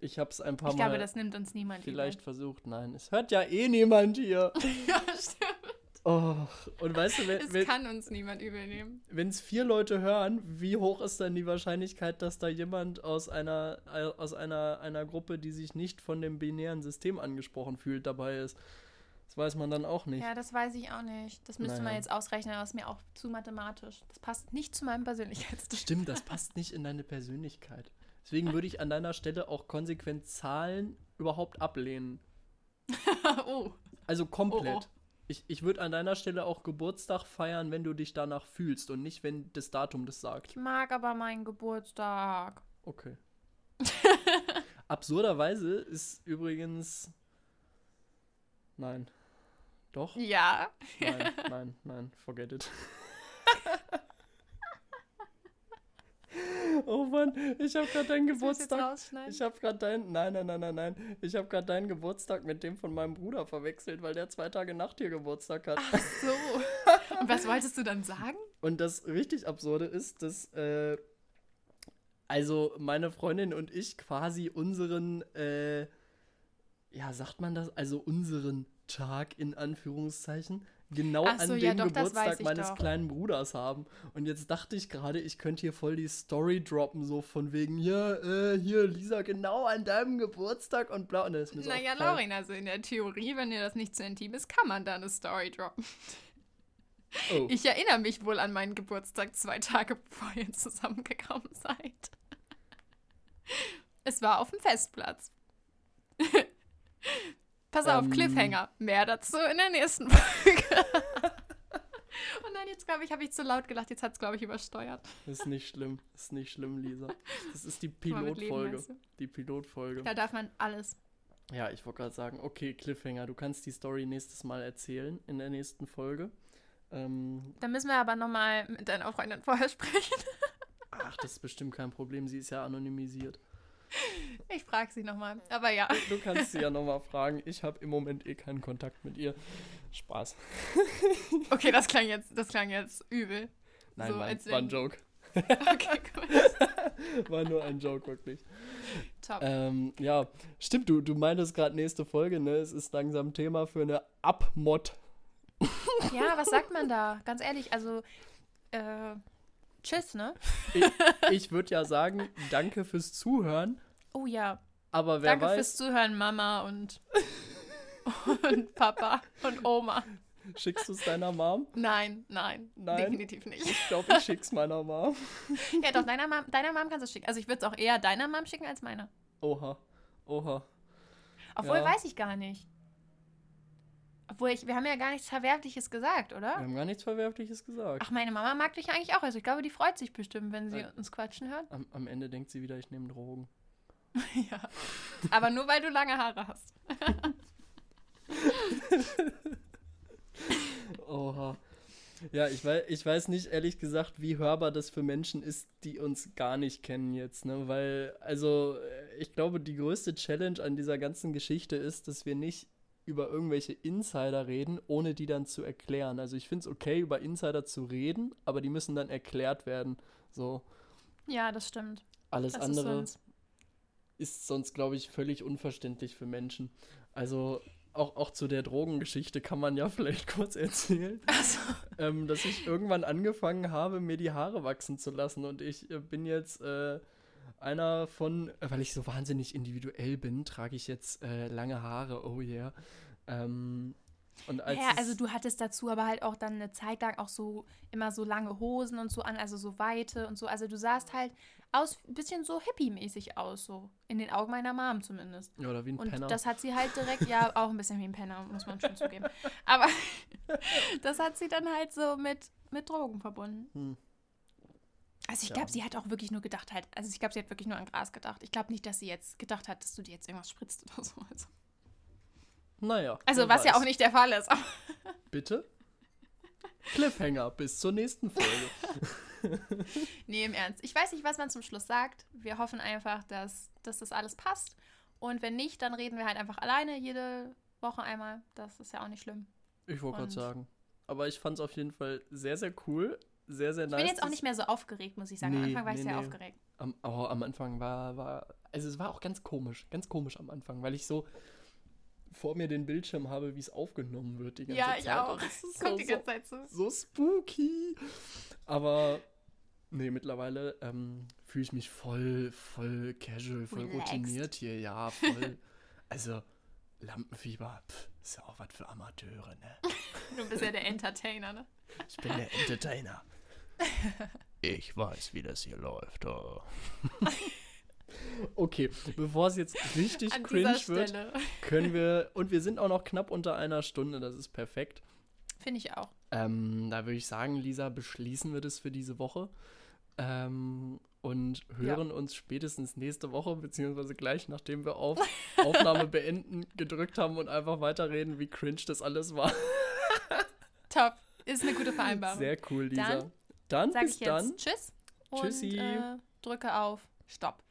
Ich habe es ein paar ich Mal. Ich glaube, das nimmt uns niemand Vielleicht versucht. Nein, es hört ja eh niemand hier. (laughs) ja, stimmt. Oh, und weißt du, wenn, es kann uns niemand übel nehmen. Wenn es vier Leute hören, wie hoch ist dann die Wahrscheinlichkeit, dass da jemand aus einer aus einer, einer Gruppe, die sich nicht von dem binären System angesprochen fühlt, dabei ist? Das weiß man dann auch nicht. Ja, das weiß ich auch nicht. Das müsste naja. man jetzt ausrechnen, aber es ist mir auch zu mathematisch. Das passt nicht zu meinem Persönlichkeitstyp. Stimmt, das (laughs) passt nicht in deine Persönlichkeit. Deswegen würde ich an deiner Stelle auch konsequent Zahlen überhaupt ablehnen. (laughs) oh. Also komplett. Oh, oh. Ich, ich würde an deiner Stelle auch Geburtstag feiern, wenn du dich danach fühlst und nicht, wenn das Datum das sagt. Ich mag aber meinen Geburtstag. Okay. Absurderweise ist übrigens. Nein. Doch? Ja. Nein, (laughs) nein, nein, forget it. (laughs) Oh Mann, ich habe gerade deinen Geburtstag. Ich habe gerade deinen. Nein, nein, nein, nein, nein. Ich habe gerade deinen Geburtstag mit dem von meinem Bruder verwechselt, weil der zwei Tage nach dir Geburtstag hat. Ach so. (laughs) Und was wolltest du dann sagen? Und das richtig Absurde ist, dass. Äh, also meine Freundin und ich quasi unseren. Äh, ja, sagt man das? Also unseren Tag in Anführungszeichen genau so, an dem ja, doch, Geburtstag meines doch. kleinen Bruders haben. Und jetzt dachte ich gerade, ich könnte hier voll die Story droppen, so von wegen, ja, äh, hier, Lisa, genau an deinem Geburtstag und bla. Und dann ist mir so naja, Laurin, also in der Theorie, wenn dir das nicht zu intim ist, kann man da eine Story droppen. Oh. Ich erinnere mich wohl an meinen Geburtstag zwei Tage bevor ihr zusammengekommen seid. Es war auf dem Festplatz. Pass auf, ähm, Cliffhanger. Mehr dazu in der nächsten (laughs) Folge. Und nein, jetzt glaube ich, habe ich zu laut gelacht. Jetzt hat es, glaube ich, übersteuert. Ist nicht schlimm. Ist nicht schlimm, Lisa. Das ist die (laughs) Pilotfolge. Die Pilotfolge. Da darf man alles. Ja, ich wollte gerade sagen, okay, Cliffhanger, du kannst die Story nächstes Mal erzählen in der nächsten Folge. Ähm, da müssen wir aber nochmal mit deiner Freundin vorher sprechen. Ach, das ist bestimmt kein Problem. Sie ist ja anonymisiert. Ich frage sie nochmal. Aber ja. Du kannst sie ja nochmal fragen. Ich habe im Moment eh keinen Kontakt mit ihr. Spaß. (laughs) Okay, das klang jetzt, das klang jetzt übel. Nein, so, war, war ein Joke. (laughs) Okay, gut. (laughs) War nur ein Joke, wirklich. Top. Ähm, ja, stimmt, du, du meintest gerade nächste Folge, ne? Es ist langsam Thema für eine Abmod. Ja, was sagt man da? Ganz ehrlich, also, äh, tschüss, ne? Ich, ich würde ja sagen, danke fürs Zuhören. Oh ja. Aber wer Danke weiß. fürs Zuhören, Mama und, und Papa und Oma. Schickst du es deiner Mom? Nein, nein, nein, definitiv nicht. Ich glaube, ich schick's meiner Mom. (laughs) ja, doch, deiner Mom, deiner Mom kannst du schicken. Also ich würde es auch eher deiner Mom schicken als meiner. Oha, oha. Obwohl, ja. weiß ich gar nicht. Obwohl, ich, wir haben ja gar nichts Verwerfliches gesagt, oder? Wir haben gar nichts Verwerfliches gesagt. Ach, meine Mama mag dich eigentlich auch. Also ich glaube, die freut sich bestimmt, wenn sie uns quatschen hört. Am, am Ende denkt sie wieder, ich nehme Drogen. (laughs) ja. Aber nur weil du lange Haare hast. (laughs) Oha. Ja, ich weiß, ich weiß nicht, ehrlich gesagt, wie hörbar das für Menschen ist, die uns gar nicht kennen jetzt, ne? Weil, also, ich glaube, die größte Challenge an dieser ganzen Geschichte ist, dass wir nicht über irgendwelche Insider reden, ohne die dann zu erklären. Also ich finde es okay, über Insider zu reden, aber die müssen dann erklärt werden. So. Ja, das stimmt. Alles das andere ist sonst, ist sonst glaube ich, völlig unverständlich für Menschen. Also auch, auch zu der Drogengeschichte kann man ja (laughs) vielleicht kurz erzählen, so. ähm, dass ich irgendwann angefangen habe, mir die Haare wachsen zu lassen. Und ich äh, bin jetzt äh, einer von, äh, weil ich so wahnsinnig individuell bin, trage ich jetzt äh, lange Haare, oh yeah. Ähm, und als ja, also du hattest dazu aber halt auch dann eine Zeit lang auch so immer so lange Hosen und so an, also so weite und so. Also du sahst halt aus, ein bisschen so hippie-mäßig aus, so. In den Augen meiner Mom zumindest. Ja, oder wie ein und Penner. Und das hat sie halt direkt, ja, (laughs) auch ein bisschen wie ein Penner, muss man schon zugeben. Aber (laughs) (laughs) das hat sie dann halt so mit, mit Drogen verbunden. Hm. Also ich ja. glaube, sie hat auch wirklich nur gedacht halt, also ich glaube, sie hat wirklich nur an Gras gedacht. Ich glaube nicht, dass sie jetzt gedacht hat, dass du dir jetzt irgendwas spritzt oder so. Also. Naja. Also was weiß. ja auch nicht der Fall ist. (laughs) Bitte? Cliffhanger, bis zur nächsten Folge. (laughs) nee, im Ernst. Ich weiß nicht, was man zum Schluss sagt. Wir hoffen einfach, dass, dass das alles passt. Und wenn nicht, dann reden wir halt einfach alleine jede Woche einmal. Das ist ja auch nicht schlimm. Ich wollte gerade sagen. Aber ich fand es auf jeden Fall sehr, sehr cool sehr, sehr nice. Ich bin jetzt auch nicht mehr so aufgeregt, muss ich sagen. Nee, am Anfang war nee, ich sehr nee. aufgeregt. Am, oh, am Anfang war, war, also es war auch ganz komisch, ganz komisch am Anfang, weil ich so vor mir den Bildschirm habe, wie es aufgenommen wird die ganze ja, Zeit. Ja, ich auch. Das ist (laughs) Kommt so, die ganze Zeit so. So spooky. Aber nee, mittlerweile ähm, fühle ich mich voll, voll casual, voll Relaxed. routiniert hier. Ja, voll. (laughs) also Lampenfieber, pff, ist ja auch was für Amateure, ne? (laughs) du bist ja der Entertainer, ne? Ich bin der Entertainer. Ich weiß, wie das hier läuft. Oh. (laughs) Okay, bevor es jetzt richtig An cringe wird, können wir, und wir sind auch noch knapp unter einer Stunde, das ist perfekt. Finde ich auch. Ähm, da würde ich sagen, Lisa, beschließen wir das für diese Woche ähm, und hören ja. uns spätestens nächste Woche, beziehungsweise gleich, nachdem wir auf (laughs) Aufnahme beenden, gedrückt haben und einfach weiterreden, wie cringe das alles war. (laughs) Top, ist eine gute Vereinbarung. Sehr cool, Lisa. Dann dann, sag bis ich jetzt dann. Tschüss. Tschüssi. Und, äh, drücke auf Stopp.